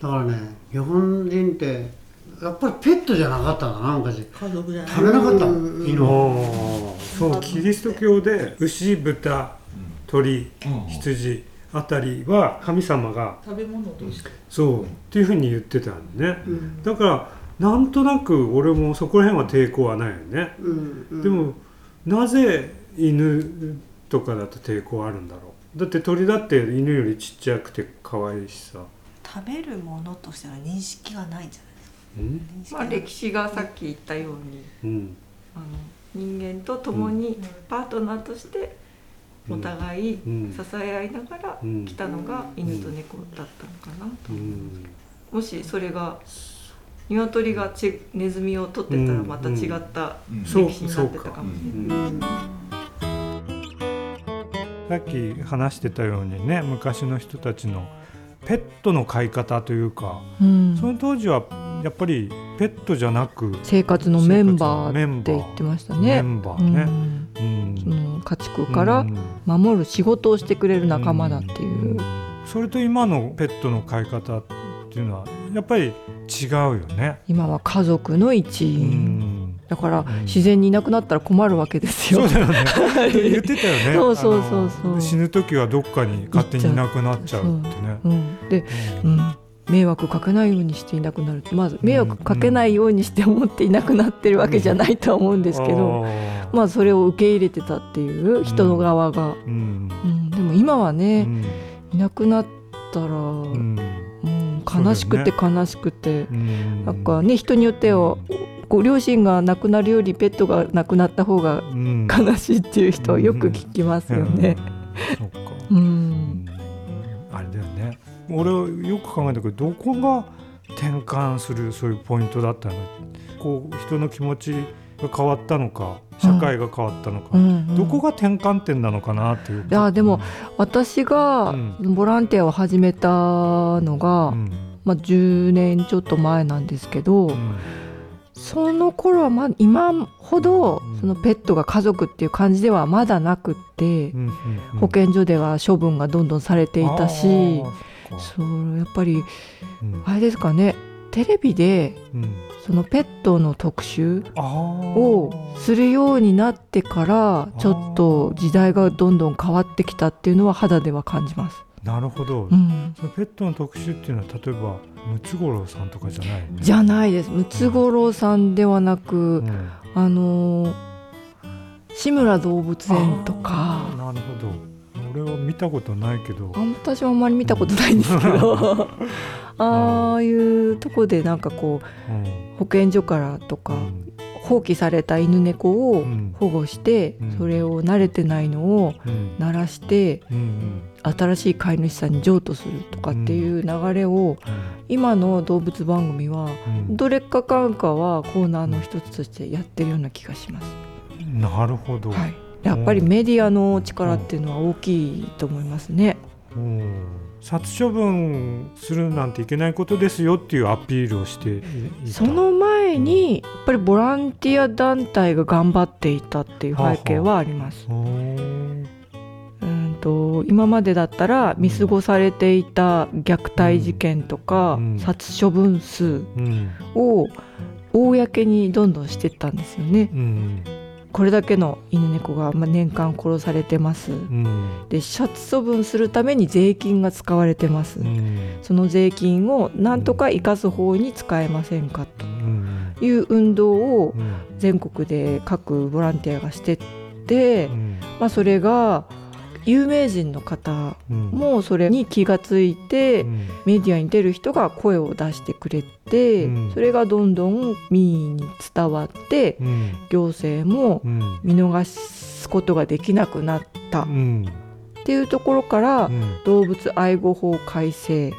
だからね日本人ってやっぱりペットじゃなかったな昔。家族じゃない。食べなかった。犬そうキリスト教で牛豚鳥羊あたりは神様が食べ物として。そうっていうふうに言ってたんでね、だからなんとなく俺もそこら辺は抵抗はないよね、でもなぜ犬とかだと抵抗あるんだろう。だって鳥だって犬よりちっちゃくて可愛いしさ。食べるものとしての認識がないんじゃないですか。うん？まあ、歴史がさっき言ったようにうん。あの人間と共にパートナーとしてお互いうん。支え合いながらうん。来たのが犬と猫だったのかなと、うん。もしそれが鶏がちネズミを取ってたらまた違った歴史になってたかもしれない。さっき話してたようにね昔の人たちのペットの飼い方というか、うん。その当時はやっぱりペットじゃなく生活のメンバーーって言ってましたね。メンバーね。うん。その家畜から守る仕事をしてくれる仲間だっていう。それと今のペットの飼い方っていうのはやっぱり違うよね。今は家族の一員。だから自然にいなくなったら困るわけですよ。そうだよね。言ってたよね。そうそうそうそう。死ぬ時はどっかに勝手にいなくなっちゃうってね。う。ん、で、うん、迷惑かけないようにしていなくなるまず迷惑かけないようにして思っていなくなってるわけじゃないとは思うんですけど、まあそれを受け入れてたっていう人の側が、うん。でも今はね、いなくなったら、うん悲しくて悲しくて、なんかね人によってはご両親が亡くなるよりペットが亡くなった方が悲しいっていう人はよく聞きますよね。そっか。うん。あれだよね。俺はよく考えたけどどこが転換するそういうポイントだったの？こう人の気持ちが変わったのか社会が変わったのか、うん。うんどこが転換点なのかなっていういやでも私がボランティアを始めたのが、まあ、10年ちょっと前なんですけど、その頃はま今ほどそのペットが家族っていう感じではまだなくって、保健所では処分がどんどんされていたし、そうやっぱり、あれですかねテレビでそのペットの特集をするようになってからちょっと時代がどんどん変わってきたっていうのは肌では感じます。なるほど、うん。そのペットの特集っていうのは例えばムツゴロウさんとかじゃないじゃないです。ムツゴロウさんではなく、あのー志村動物園とか。なるほど俺は見たことないけど。あ私はあんまり見たことないんですけど。ああいうとこでなんかこう、保健所からとか、放棄された犬猫を保護して、それを慣れてないのを鳴らして、新しい飼い主さんに譲渡するとかっていう流れを、今の動物番組は、どれかかんかはコーナーの一つとしてやってるような気がします。なるほど、はい、やっぱりメディアの力っていうのは大きいと思いますね。うん。殺処分するなんていけないことですよっていうアピールをしてその前にやっぱりボランティア団体が頑張っていたっていう背景はあります。うん。と今までだったら見過ごされていた虐待事件とか、殺処分数を公にどんどんしていったんですよね。これだけの犬猫がまあ年間殺されてます、で殺処分するために税金が使われてます、その税金をなんとか生かす方に使えませんかと。いう運動を全国で各ボランティアがしてって、まあ、それが有名人の方もそれに気がついて、メディアに出る人が声を出してくれて、それがどんどん民意に伝わって、行政も見逃すことができなくなった。っていうところから、動物愛護法改正、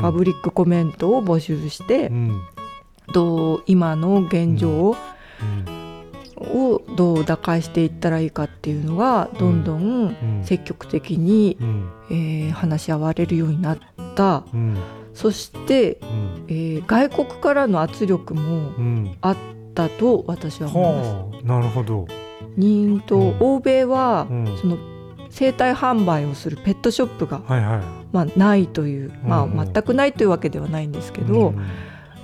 パブリックコメントを募集して、どう今の現状をどう打開していったらいいかっていうのがどんどん積極的に、えー話し合われるようになった、そして、えー外国からの圧力もあったと私は思います。はあなるほど。にと欧米は、その生体販売をするペットショップが、はいはい。まあ、ないという、まうんうん。あ、全くないというわけではないんですけど、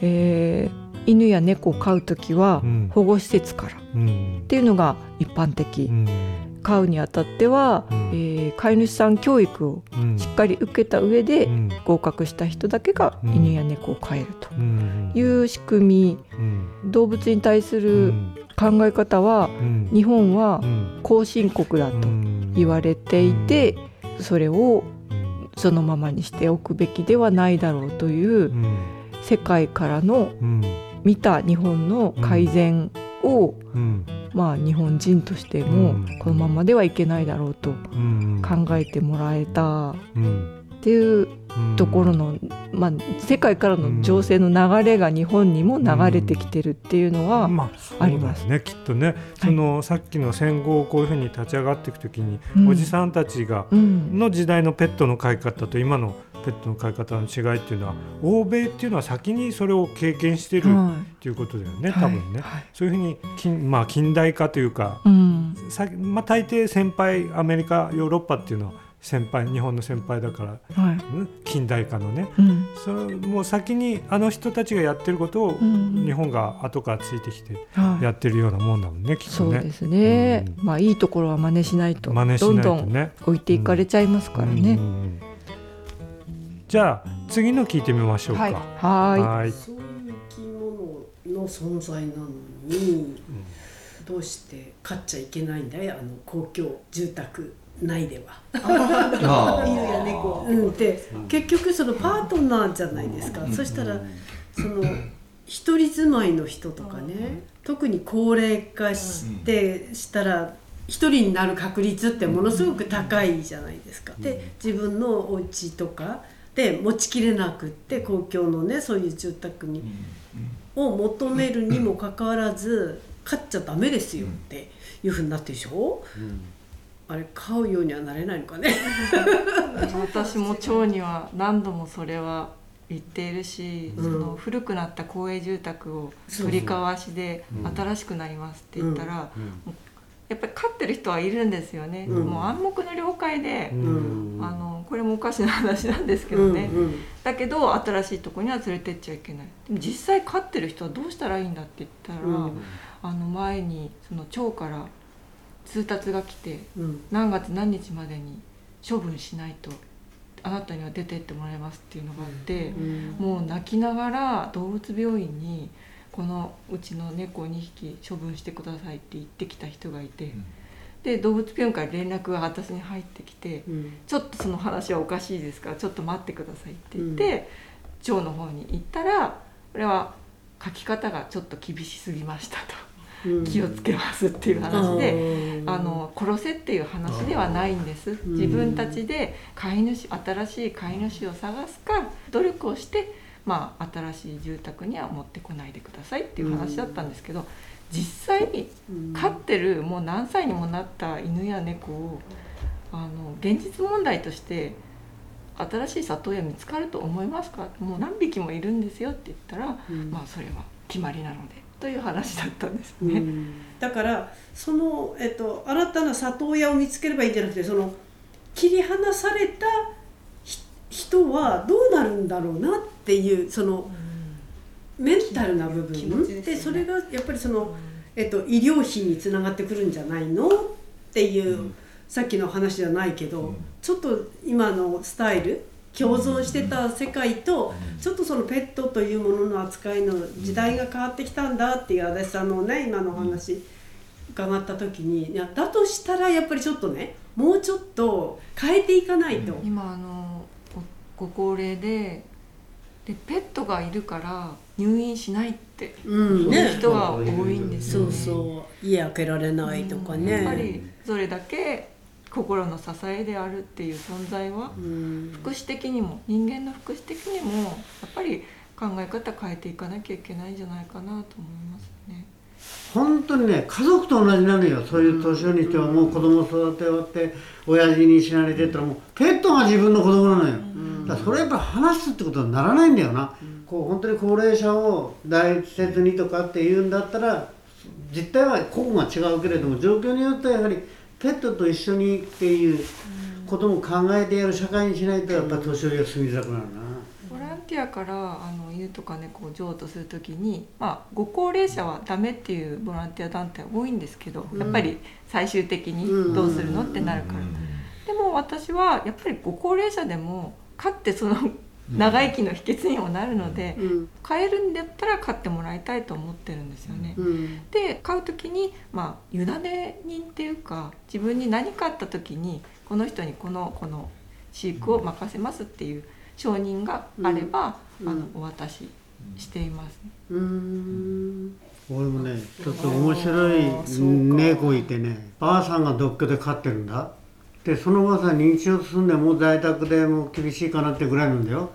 えー犬や猫を飼う時は保護施設から。っていうのが一般的、飼うにあたっては、えー飼い主さん教育をしっかり受けた上で合格した人だけが犬や猫を飼えるという仕組み、動物に対する考え方は、日本は後進国だと言われていて、それをそのままにしておくべきではないだろうという世界からの見た日本の改善を、まあ、日本人としてもこのままではいけないだろうと考えてもらえたっていうところの、まあ、世界からの情勢の流れが日本にも流れてきてるっていうのはあります。そうだよね。きっとねその、さっきの戦後こういうふうに立ち上がっていくときに、うん。おじさんたちが、うん。の時代のペットの飼い方と今のペットの飼い方の違いっていうのは欧米っていうのは先にそれを経験してるはっていうことだよね、はい。多分ね、そういうふうに近,、まあ、近代化というか、うん。さまあ、大抵先輩アメリカヨーロッパっていうのは先輩日本の先輩だから、はい。うん近代化のね、うん。それもう先にあの人たちがやってることをん。日本が後からついてきてはい。やってるようなもんだもんね、きっとね。そうですね、まあいいところは真似しないと真似しどんどないとね。ん置いていかれちゃいますからね。じゃあ次の聞いてみましょうか。はいはいはいそういう生き物の存在なのに、どうして飼っちゃいけないんだい？あの公共住宅内では。犬や猫。うん、で結局そのパートナーじゃないですか。そしたらその一人住まいの人とかね特に高齢化してしたら一人になる確率ってものすごく高いじゃないですか。で自分のお家とかで持ちきれなくって公共のねそういう住宅に、を求めるにもかかわらず買っちゃダメですよっていうふうになってるでしょ、あれ買うようにはなれないのかね？私も町には何度もそれは言っているし、うん。その古くなった公営住宅を取り交わしでうん新しくなりますって言ったら、うん。もうやっぱり飼ってる人はいるんですよね、うん。もう暗黙の了解で、うん。あのこれもおかしな話なんですけどね、うんうん。だけど新しいとこには連れてっちゃいけない。でも実際飼ってる人はどうしたらいいんだって言ったら、うん。あの前にその町から通達が来て、うん。何月何日までに処分しないとあなたには出てってもらいますっていうのがあって、うん。もう泣きながら動物病院にこのうちの猫2匹処分してくださいって言ってきた人がいて、で動物病院から連絡が私に入ってきて、うん。ちょっとその話はおかしいですか？らちょっと待ってくださいって言って、町の方に行ったらこれは書き方がちょっと厳しすぎましたと。うん。気をつけますっていう話で、うんあの殺せっていう話ではないんです、ん。自分たちで飼い主新しい飼い主を探すか努力をして、まあ、新しい住宅には持ってこないでくださいっていう話だったんですけど、実際に飼ってるもう何歳にもなった犬や猫をあの現実問題として新しい里親見つかると思いますか？もう何匹もいるんですよって言ったら、うん。まあそれは決まりなのでという話だったんですね。うん。だからその、えっと、新たな里親を見つければいいんじゃなくてその切り離されたひ人はどうなるんだろうなっていうそのメンタルな部分。でね。でそれがやっぱりその、えっと、医療費につながってくるんじゃないのっていう、さっきの話じゃないけど、ちょっと今のスタイル共存してた世界とちょっとそのペットというものの扱いの時代が変わってきたんだっていう足立さんのね今のお話伺った時にいやだとしたらやっぱりちょっとねもうちょっと変えていかないと。今あのごご高齢ででペットがいるから入院しないってうんいう人は多いんですよ、ねそうそう家開けられないとかね。やっぱりそれだけ心の支えであるっていう存在は福祉的にも人間の福祉的にもやっぱり考え方変えていかなきゃいけないんじゃないかなと思いますね。本当にね家族と同じなのよ。そういう年寄りにしてはもう子供育て終わって親父に死なれてったらもうペットが自分の子供なのよ、だからそれやっぱ話すってことにならないんだよな、こう本当に高齢者を大切にとかっていうんだったら実態は個々が違うけれども状況によってはやはりペットと一緒にっていうことも考えてやる社会にしないとやっぱ年寄りが住みづらくなるな。ボランティアからあの犬とか猫を譲渡するときに、まあ、ご高齢者はダメっていうボランティア団体多いんですけど、うん。やっぱり最終的にどうするのってなるから、でも私はやっぱりご高齢者でも飼ってその長生きの秘訣にもなるので、飼えるんだったら飼ってもらいたいと思ってるんですよね。うん。で飼う時にまあ委ね人っていうか自分に何かあった時にこの人にこのこの飼育を任せますっていう承認があれば、うん。あのお渡ししています、うーん。俺もねちょっと面白い猫いてねばあさんが独居で飼ってるんだ。でそのばあさん認知症進んでもう在宅でもう厳しいかなってぐらいなんだよ。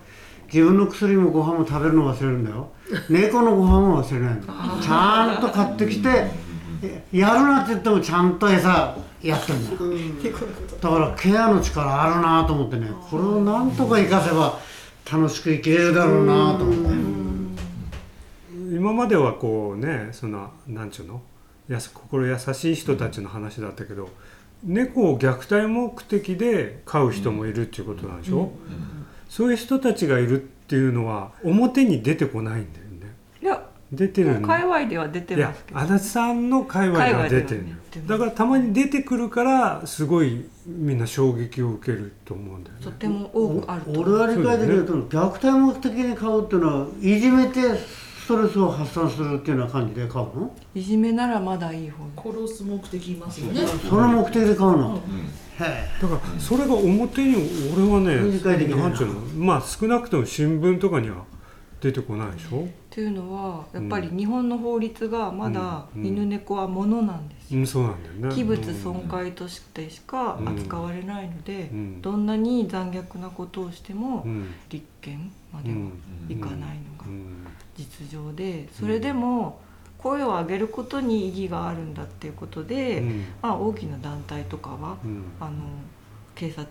自分の薬もご飯も食べるの忘れるんだよ。猫のご飯も忘れないの。ちゃんと買ってきてやるなって言ってもちゃんと餌やってんだよ。だからケアの力あるなと思ってね。これをなんとか生かせば楽しくいけるだろうなと思って。今まではこうねそのなんちゅうの？やす心優しい人たちの話だったけど猫を虐待目的で飼う人もいるっていうことなんでしょ、そういう人たちがいるっていうのは表に出てこないんだ出てるの。界隈では出てますけど。足立さんの界隈では出てるだからたまに出てくるからすごいみんな衝撃を受けると思うんだよね。とても多くあると俺は理解できると、虐待目的に飼うっていうのはいじめてストレスを発散するっていうような感じで飼うの？いじめならまだいい方。殺す目的いますよね。その目的で飼うの、だからそれが表に俺はね理解できないうの？まあ少なくとも新聞とかには出てこないでしょ？っていうのはやっぱり日本の法律がまだうん。犬猫は物なんですうんそうなんだよね器物損壊としてしか扱われないので、うん。どんなに残虐なことをしてもうん。立件まではいかないのがうん。実情でそれでも声を上げることに意義があるんだっていうことで、うん。まあ、大きな団体とかは、うん。あの警察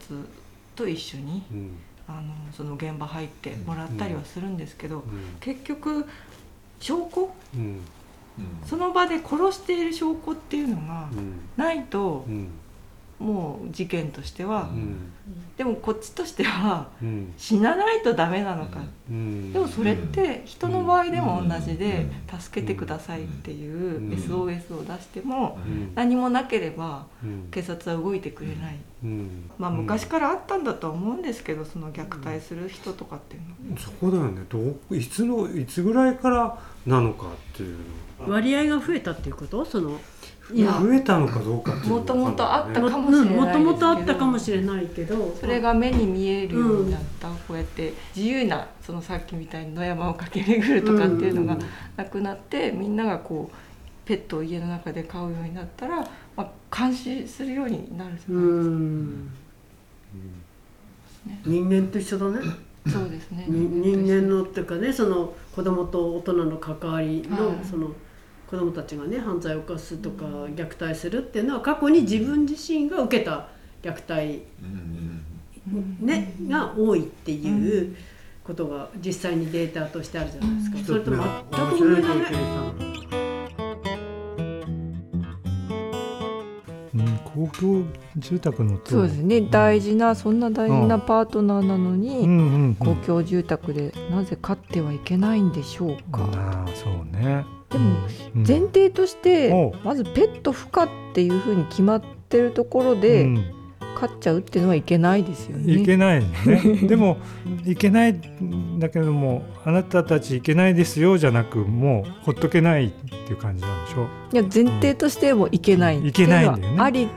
と一緒に、うんあのその現場入ってもらったりはするんですけど、ん。結局証拠？うん。その場で殺している証拠っていうのがないと、もう事件としては、でもこっちとしては、死なないとダメなのか、でもそれって人の場合でも同じで、助けてくださいっていう SOS を出しても、何もなければ警察は動いてくれない、まあ昔からあったんだとは思うんですけどその虐待する人とかっていうのは、そこだよね。どういつのいつぐらいからなのかっていう割合が増えたっていうこと？その増えたのかどうかもともとあったかもしれないもともとあったかもしれないけど。それが目に見えるようになった、こうやって自由なそのさっきみたいに野山を駆け巡るとかっていうのがなくなって、みんながこうペットを家の中で飼うようになったら、まあ、監視するようになるじゃないですか。人間と一緒だね。そうですね。人間のっていうかねその子供と大人の関わりの、はい。その子供たちがね犯罪を犯すとか虐待するっていうのは過去に自分自身が受けた虐待、ね、が多いっていうことが実際にデータとしてあるじゃないですか。それと全く同じだね。うん、公共住宅のと。そうですね。大事なそんな大事なパートナーなのに、うんうんうん公共住宅でなぜ飼ってはいけないんでしょうか、ああそうねでもうん。前提として、まずペット不可っていうふうに決まってるところで、うん飼っちゃうっていうのはいけないですよね。いけないのね。でもいけないんだけどもあなたたちいけないですよじゃなくもうほっとけないっていう感じなんでしょ？いや前提としてもいけないいけないんだよあり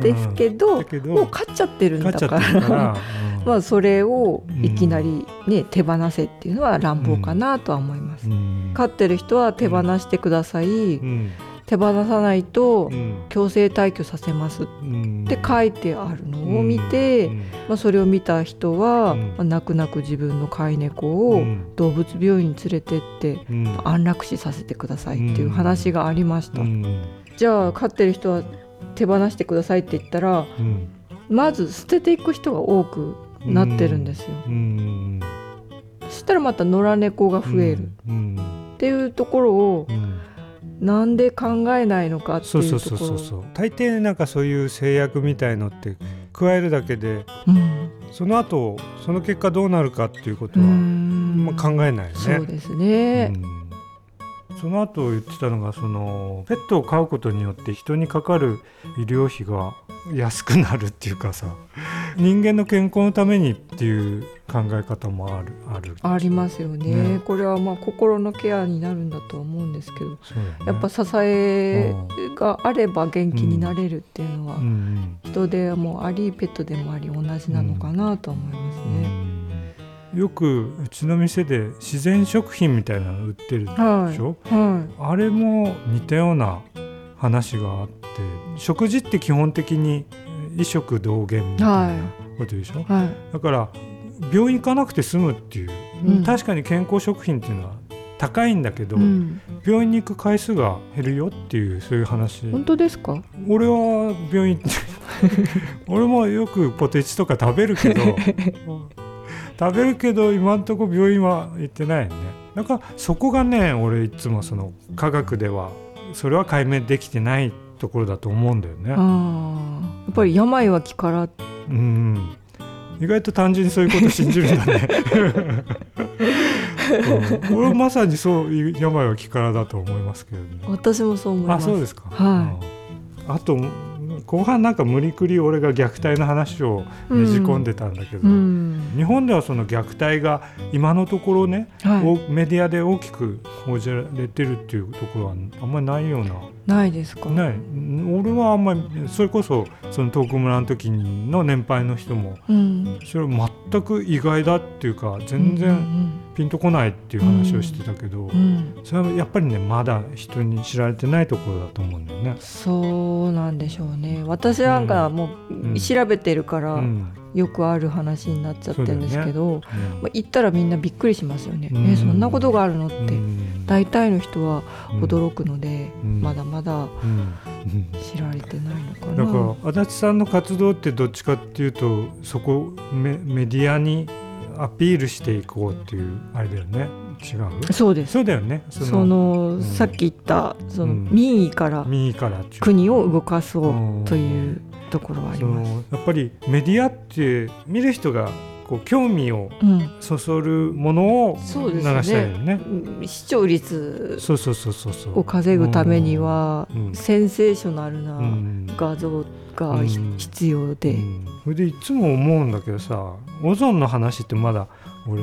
ですけど,、もう飼っちゃってるんだから。ら。まあそれをいきなり、ね手放せっていうのは乱暴かなとは思います。飼ってる人は手放してください、手放さないと強制退去させます。って書いてあるのを見て、まあ、それを見た人は、まあ泣く泣く自分の飼い猫を動物病院に連れてって、安楽死させてくださいっていう話がありました。じゃあ飼ってる人は手放してくださいって言ったら、まず捨てていく人が多くなってるんですよ。そしたらまた野良猫が増えるっていうところを、なんで考えないのかってそういうそうそうそうそう。大抵なんかそういう制約みたいのって加えるだけで、うん。その後その結果どうなるかっていうことは、まあ、考えないよね。そうですね。その後言ってたのがそのペットを飼うことによって人にかかる医療費が安くなるっていうかさ人間の健康のためにっていう考え方もあるある。ありますよね。ね。これはまあ心のケアになるんだとは思うんですけど、ね。やっぱ支えがあれば元気になれるっていうのは、うん。人でもありペットでもあり同じなのかなと思いますね。よくうちの店で自然食品みたいなの売ってるでしょ、はあれも似たような話があって食事って基本的に衣食同源みたいなことでしょ、はい。だから病院行かなくて済むっていう、うん。確かに健康食品っていうのは高いんだけど、うん。病院に行く回数が減るよっていうそういう話。本当ですか？俺は病院 俺もよくポテチとか食べるけど 食べるけど今んとこ病院は行ってないよね。だからそこがね俺いつもその科学ではそれは解明できてないところだと思うんだよね。やっぱり病は気から？うん。意外と単純にそういうこと信じるんだね、うん。俺まさにそういう病は気からだと思いますけどね。私もそう思います。あそうですか。はあと後半なんか無理くり俺が虐待の話をねじ込んでたんだけど、うん日本ではその虐待が今のところね、はいおメディアで大きく報じられてるっていうところはあんまりないような。ないですか？ない。俺はあんまりそれこそその東北村の時の年配の人も、うん。それは全く意外だっていうか全うんうん然ピンとこないっていう話をしてたけど、ん。それはやっぱりねまだ人に知られてないところだと思うんだよね。そうなんでしょうね。私なんかもうん。う調べてるから、うんよくある話になっちゃってるんですけど、ねうんまあ、行ったらみんなびっくりしますよね。うん。えそんなことがあるのって、うん。大体の人は驚くので、うん。まだまだうん。知られてないのかな。だから足立さんの活動ってどっちかっていうとそこメメディアにアピールしていこうっていうあれだよね。違う？そうです。そうだよね。その、さっき言ったその民意から民意から国を動かそうというところはあります。やっぱりメディアって見る人がこう興味をそそるものを流したいよね,、ね。視聴率を稼ぐためには、センセーショナルな画像が必要で、それでいつも思うんだけどさオゾンの話ってまだ俺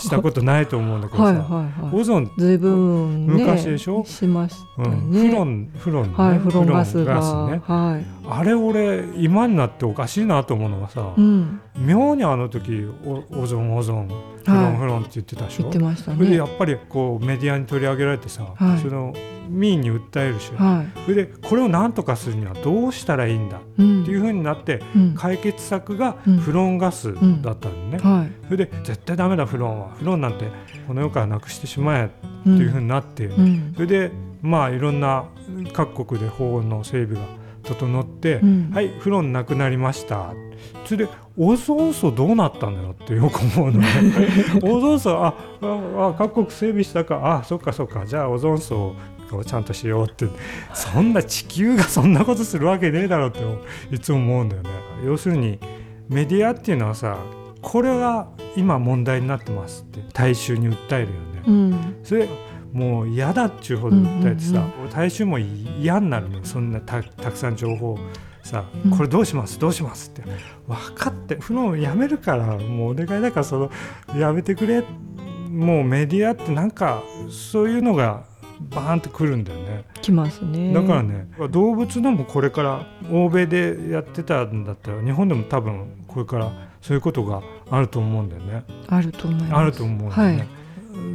したことないと思うんだけどさはいはいはい、オゾンずいぶん、ね、昔でしょ？しましたね、うん、フロンフロン、ね、はい、フロンガスが。ね、はい、あれ俺今になっておかしいなと思うのがさ、うん、妙にあの時オゾンオゾンフロンフロンって言ってたでしょ、言ってましたね。でやっぱりこうメディアに取り上げられてさ、はい、その民意に訴えるし、はい、それでこれを何とかするにはどうしたらいいんだ？っていうふうになって、うん、解決策がフロンガスだったのね、うん。はい、それで絶対ダメだフロンは。フロンなんてこの世からなくしてしまえっていうふうになって、うん、それでまあいろんな各国で法の整備が整って、はいフロンなくなりました。それでオゾン層どうなったのよってよく思うのね。オゾン層ああ各国整備したか。あそっかそっか。じゃあオゾン層をちゃんとしようって。そんな地球がそんなことするわけねえだろうっていつも思うんだよね。要するにメディアっていうのはさこれが今問題になってますって大衆に訴えるよね。うん、それもう嫌だっちゅうほど訴えてさ、大衆も嫌になるのそんなたくさん情報さこれどうします、どうします？って分かってフロンやめるからもうお願いだからそのやめてくれもうメディアってなんかそういうのがバーンとくるんだよね。きますね。だからね動物のもこれから欧米でやってたんだったら日本でも多分これからそういうことがあると思うんだよね。あると思います。あると思うんだよね。はい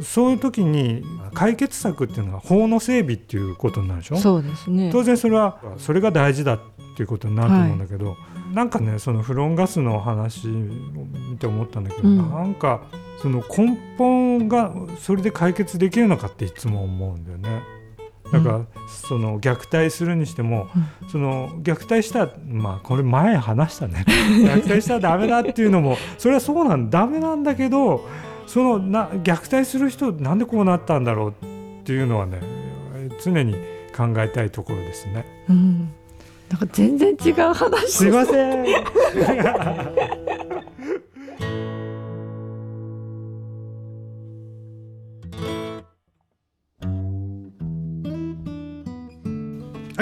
そういう時に解決策っていうのが法の整備っていうことになるでしょ？そうですね。当然それはそれが大事だっていうことになると思うんだけど、はい、なんかねそのフロンガスの話を見て思ったんだけど、うん、なんかその根本がそれで解決できるのかっていつも思うんだよね。だから、うん、その虐待するにしても、うん、その虐待したまあこれ前話したね。虐待したらダメだっていうのもそれはそうなんダメなんだけどそのな虐待する人なんでこうなったんだろうっていうのはね常に考えたいところですね。うん、なんか全然違う話すいません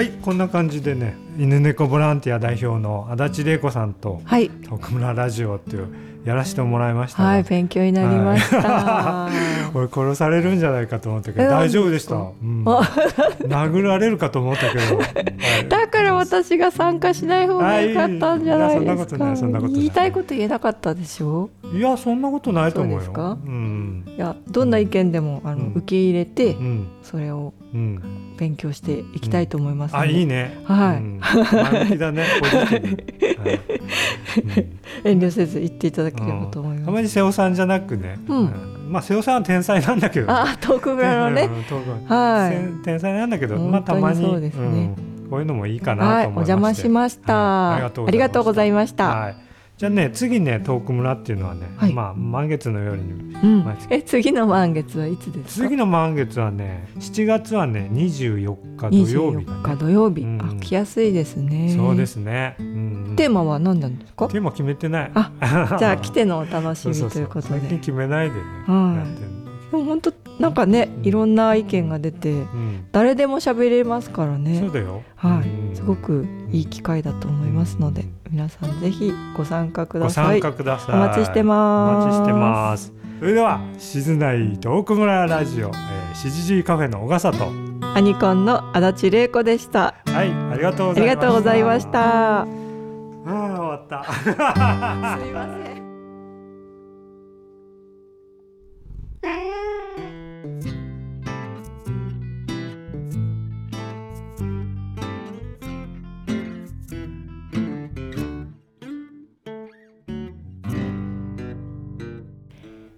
はいこんな感じでね犬猫ボランティア代表の足立玲子さんと、はい、徳村ラジオっていうやらせてもらいましたはい勉強になりました、はい、俺殺されるんじゃないかと思ったけど大丈夫でした、うん、殴られるかと思ったけど、はい、だから私が参加しない方が良かったんじゃないですか。言いたいこと言えなかったでしょ？いやそんなことないと思うよ。か、うん、いやどんな意見でもあの、受け入れて、それを勉強していきたいと思います、あいいね。はい、だね 遠慮せず言っていただければと思います。あまり瀬尾さんじゃなくね、まあ瀬尾さんは天才なんだけど、あ遠く村のね、はい、天才なんだけど、まあたまにそうですね、こういうのもいいかなと思いまお邪魔しました。ありがとうございました。はいじゃあね次ね遠く村っていうのはね、まあ満月の夜に、うん、え次の満月はいつです次の満月はね7月はね24日土曜日、ね、日土曜日、うん、あ来やすいですね。そうですね、うん、テーマは何なんですかテーマ決めてない。あじゃあ来てのお楽しみということで。決めないでね、はい、でも本当なんかね、いろんな意見が出て、誰でも喋れますからねそうだよはい、すごくいい機会だと思いますので、皆さんぜひご参加ください。ご参加ください。お待ちしてます。お待ちしてます。それでは静内遠く村ラジオ、えー、しじじカフェの小笠とアニコンの足立玲子でした。はい、ありがとうございました。ありがとうございました。ああ、終わった。すいません。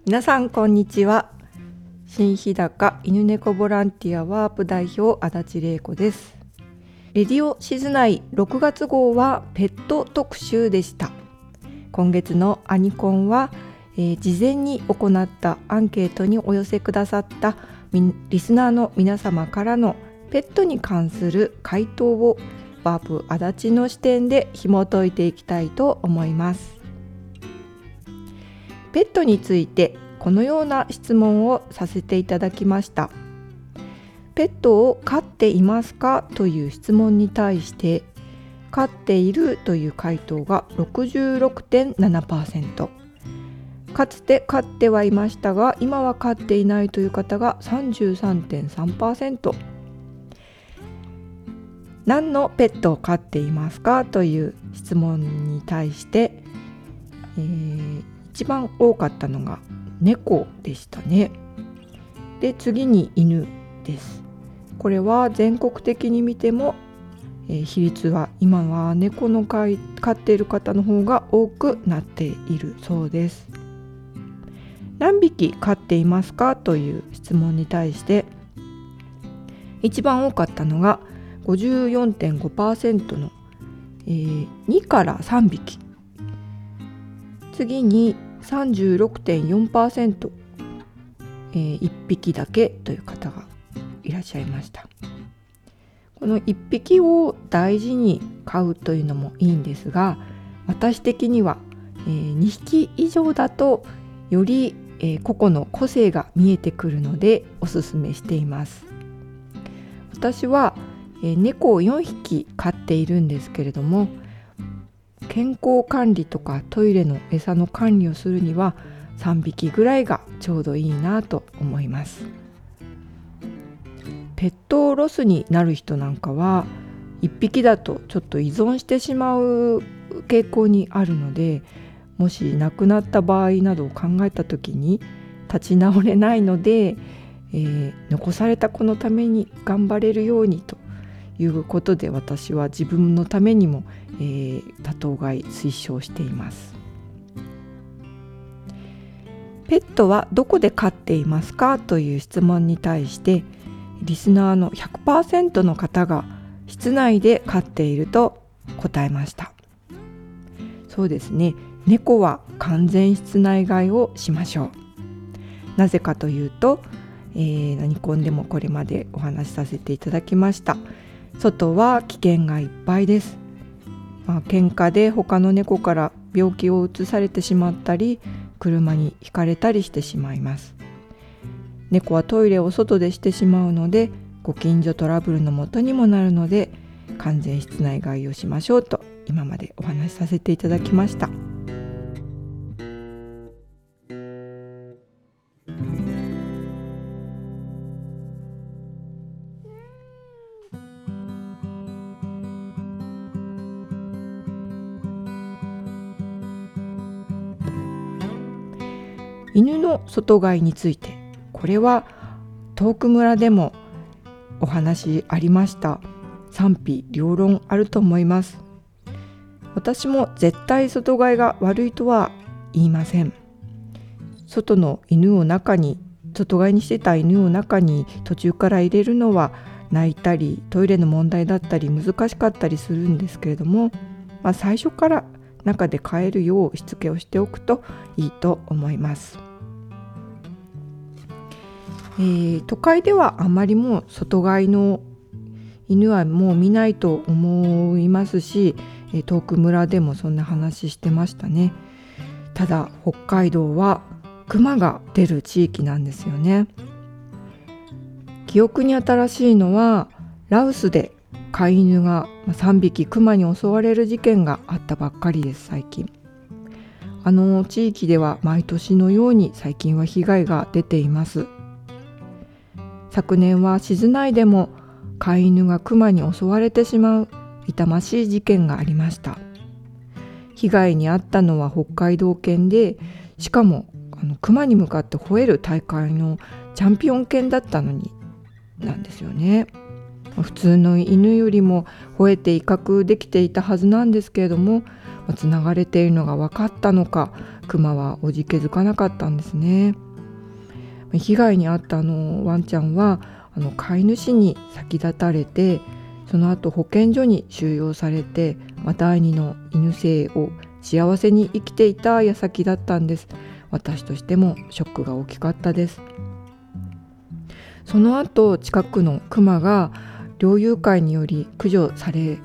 皆さんこんにちは。新日高犬猫ボランティアワープ代表足立玲子です。レディオ静内6月号はペット特集でした。今月のアニコンはえー、事前に行ったアンケートにお寄せくださったリスナーの皆様からのペットに関する回答をバープ足立の視点で紐解いていきたいと思います。ペットについてこのような質問をさせていただきました。ペットを飼っていますかという質問に対して飼っているという回答が66.7%かつて飼ってはいましたが今は飼っていないという方が33.3%何のペットを飼っていますかという質問に対して、えー、一番多かったのが猫でしたね。で次に犬です。これは全国的に見ても、えー、比率は今は猫の飼っている方の方が多くなっているそうです。何匹飼っていますかという質問に対して一番多かったのが54.5%の、えー、2から3匹。次に36.4%、えー、1匹だけという方がいらっしゃいました。この1匹を大事に飼うというのもいいんですが私的には、えー、2匹以上だとよりえー、個々の個性が見えてくるのでおすすめしています。私は、えー、猫を4匹飼っているんですけれども健康管理とかトイレの餌の管理をするには3匹ぐらいがちょうどいいなと思います。ペットロスになる人なんかは1匹だとちょっと依存してしまう傾向にあるのでもし亡くなった場合などを考えた時に立ち直れないので、えー、残された子のために頑張れるようにということで私は自分のためにも、えー、多頭飼い推奨しています。ペットはどこで飼っていますかという質問に対してリスナーの100%の方が室内で飼っていると答えました。そうですね。猫は完全室内外をしましょう。なぜかというと、えー、何コンでもこれまでお話しさせていただきました。外は危険がいっぱいです、まあ、喧嘩で他の猫から病気をうつされてしまったり車にひかれたりしてしまいます猫はトイレを外でしてしまうのでご近所トラブルのもとにもなるので完全室内外をしましょうと今までお話しさせていただきました。犬の外飼いについてこれは遠く村でもお話ありました。賛否両論あると思います。私も絶対外飼いが悪いとは言いません。外の犬を中に外飼いにしてた犬を中に途中から入れるのは泣いたりトイレの問題だったり難しかったりするんですけれども、まあ、最初から中で飼えるようしつけをしておくといいと思います。えー、都会ではあまりもう外飼いの犬はもう見ないと思いますし、えー、遠く村でもそんな話してましたね。ただ北海道は熊が出る地域なんですよね。記憶に新しいのはラウスで飼い犬が3匹熊に襲われる事件があったばっかりです最近。あの地域では毎年のように最近は被害が出ています。昨年は静内でも飼い犬が熊に襲われてしまう痛ましい事件がありました。被害に遭ったのは北海道犬でしかもあの熊に向かって吠える大会のチャンピオン犬だったのになんですよね。普通の犬よりも吠えて威嚇できていたはずなんですけれどもつながれているのが分かったのか熊はおじけづかなかったんですね。被害に遭ったあのワンちゃんはあの飼い主に先立たれてその後保健所に収容されて、まあ、第二の犬生を幸せに生きていた矢先だったんです。私としてもショックが大きかったです。その後近くのクマが猟友会により駆除され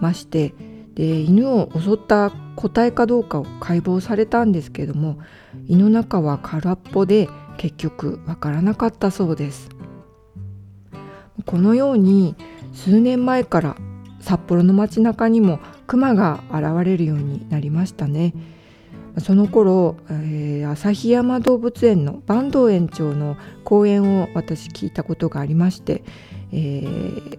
ましてで犬を襲った個体かどうかを解剖されたんですけども胃の中は空っぽで結局わからなかったそうです。このように数年前から札幌の街中にもクマが現れるようになりましたね。その頃、えー、旭山動物園の坂東園長の講演を私聞いたことがありまして、えー、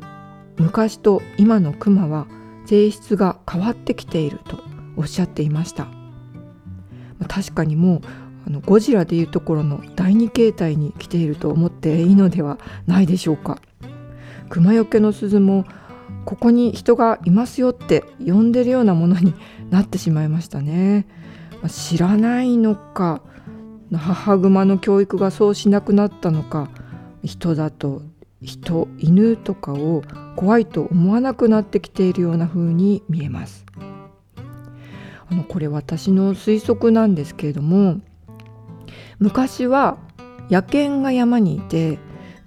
昔と今のクマは性質が変わってきているとおっしゃっていました。確かにもうあのゴジラでいうところの第二形態に来ていると思っていいのではないでしょうか。熊よけの鈴もここに人がいますよって呼んでるようなものになってしまいましたね。知らないのか母熊の教育がそうしなくなったのか人だと人犬とかを怖いと思わなくなってきているような風に見えます。あのこれ私の推測なんですけれども昔は野犬が山にいて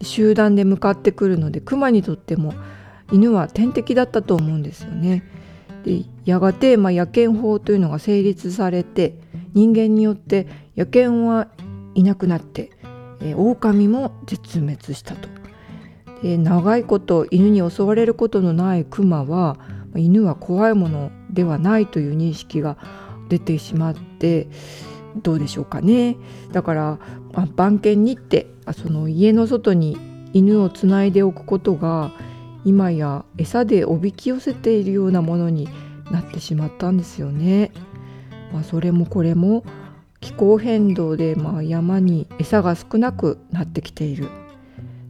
集団で向かってくるので熊にとっても犬は天敵だったと思うんですよね。でやがて、まあ、野犬法というのが成立されて人間によって野犬はいなくなって、えー、狼も絶滅したと。で長いこと犬に襲われることのないクマは犬は怖いものではないという認識が出てしまってどうでしょうかねだから番犬にってその家の外に犬をつないでおくことが今や餌でおびき寄せているようなものになってしまったんですよね。まあ、それもこれも気候変動でまあ山に餌が少なくなってきている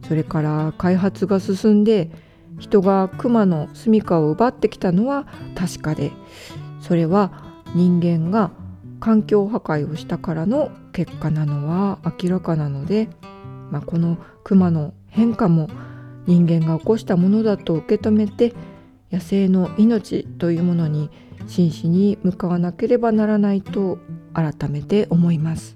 それから開発が進んで人が熊の住処を奪ってきたのは確かでそれは人間が環境破壊をしたからの結果なのは明らかなので、まあ、この熊の変化も人間が起こしたものだと受け止めて野生の命というものに真摯に向かわなければならないと改めて思います。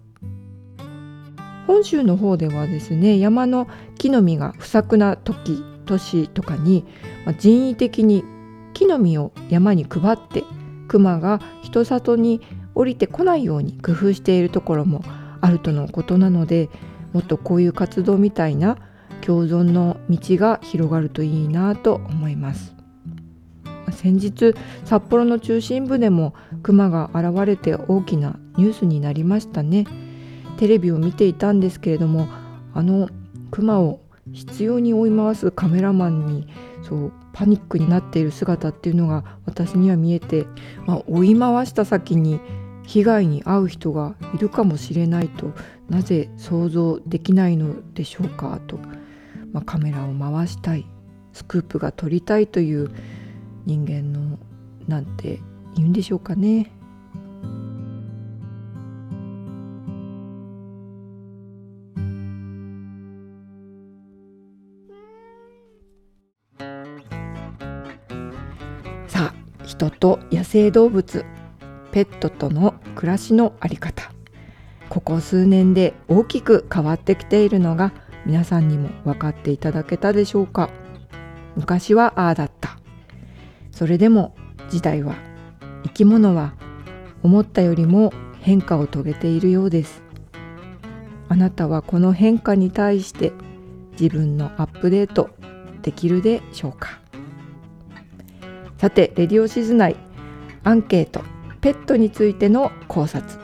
本州の方ではですね山の木の実が不作な時年とかに、まあ、人為的に木の実を山に配って熊が人里に降りてこないように工夫しているところもあるとのことなのでもっとこういう活動みたいな共存の道が広がるといいなと思います。先日札幌の中心部でもクマが現れて大きなニュースになりましたね。テレビを見ていたんですけれどもあのクマを執拗に追い回すカメラマンにそうパニックになっている姿っていうのが私には見えて、まあ、追い回した先に被害に遭う人がいるかもしれないとなぜ想像できないのでしょうか？と。まあ、カメラを回したい。スクープが撮りたいという人間のなんて言うんでしょうかね。さあ人と野生動物。ペットとの暮らしの在り方。ここ数年で大きく変わってきているのが皆さんにも分かっていただけたでしょうか。昔はああだった。それでも時代は生き物は思ったよりも変化を遂げているようです。あなたはこの変化に対して自分のアップデートできるでしょうか。さてレディオシズ内アンケート。ペットについての考察。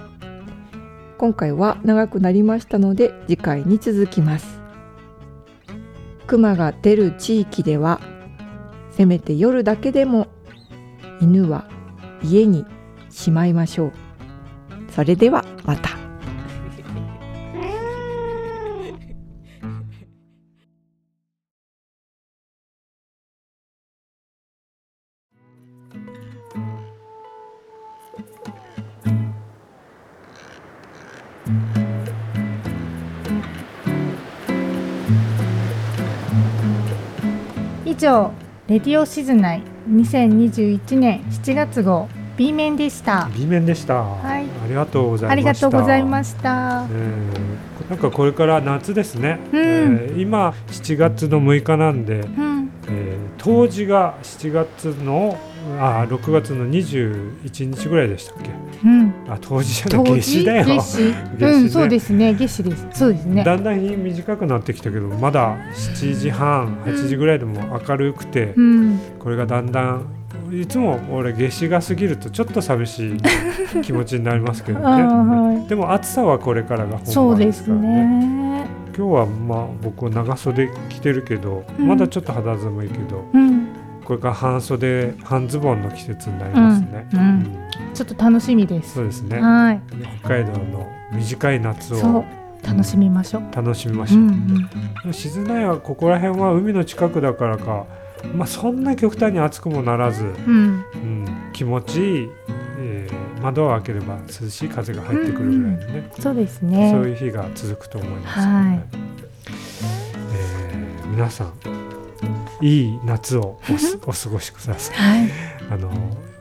今回は長くなりましたので次回に続きます。熊が出る地域ではせめて夜だけでも犬は家にしまいましょう。それではまた。レディオシズナイ2021年7月号 B 面でした。B 面でした。はいありがとうございました。ありがとうございました。えーなんかこれから夏ですね。うんえー今7月の6日なんで、うんえー冬至が7月のあ6月の21日ぐらいでしたっけ？うん。あ冬至じゃない夏至だよ。夏至。夏うん、そうですね。夏至です。そうですね。だんだん日短くなってきたけどまだ7時半8時ぐらいでも明るくて、うんこれがだんだんいつも俺夏至が過ぎるとちょっと寂しい 気持ちになりますけどあね、ーはいでも暑さはこれからがそ本番うですね。今日はまあ僕は長袖着てるけど、うんまだちょっと肌寒いけど、うん。これから半袖半ズボンの季節になりますね、うんうんちょっと楽しみです。そうですね、はい。北海道の短い夏を。楽しみましょう。楽しみましょう、うん静内はここら辺は海の近くだからか、まあ、そんな極端に暑くもならず、うん。うん気持ちいい、えー窓を開ければ涼しい風が入ってくるぐらいのね、そうですね。そういう日が続くと思います、はい。えー皆さんいい夏をおすお過ごしください、はい。あの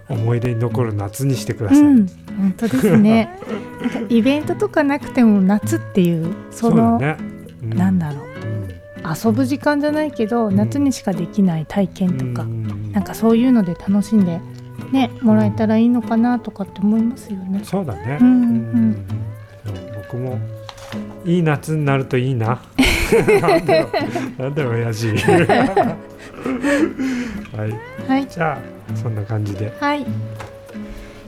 思い出に残る夏にしてください、うん、本当ですね。イベントとかなくても夏っていうそのそね。うん。なんだろう、遊ぶ時間じゃないけど夏にしかできない体験とか、なんかそういうので楽しんでねもらえたらいいのかなとかって思いますよね。そうだね、うんうん。僕もいい夏になるといいな。なんだろう。なんだろう親父 はい、はい。じゃあそんな感じで。はい。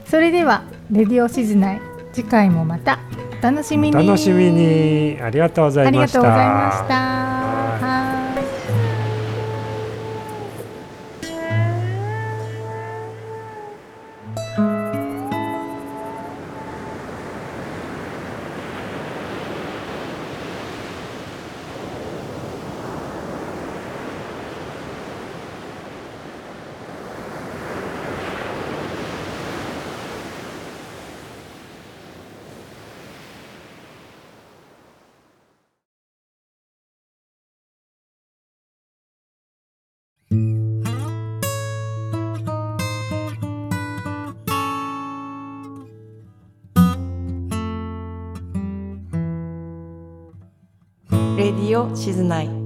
それではレディオシズナイ。次回もまたお楽しみに。お楽しみに。ありがとうござありがいました。とうございました。レディオ静内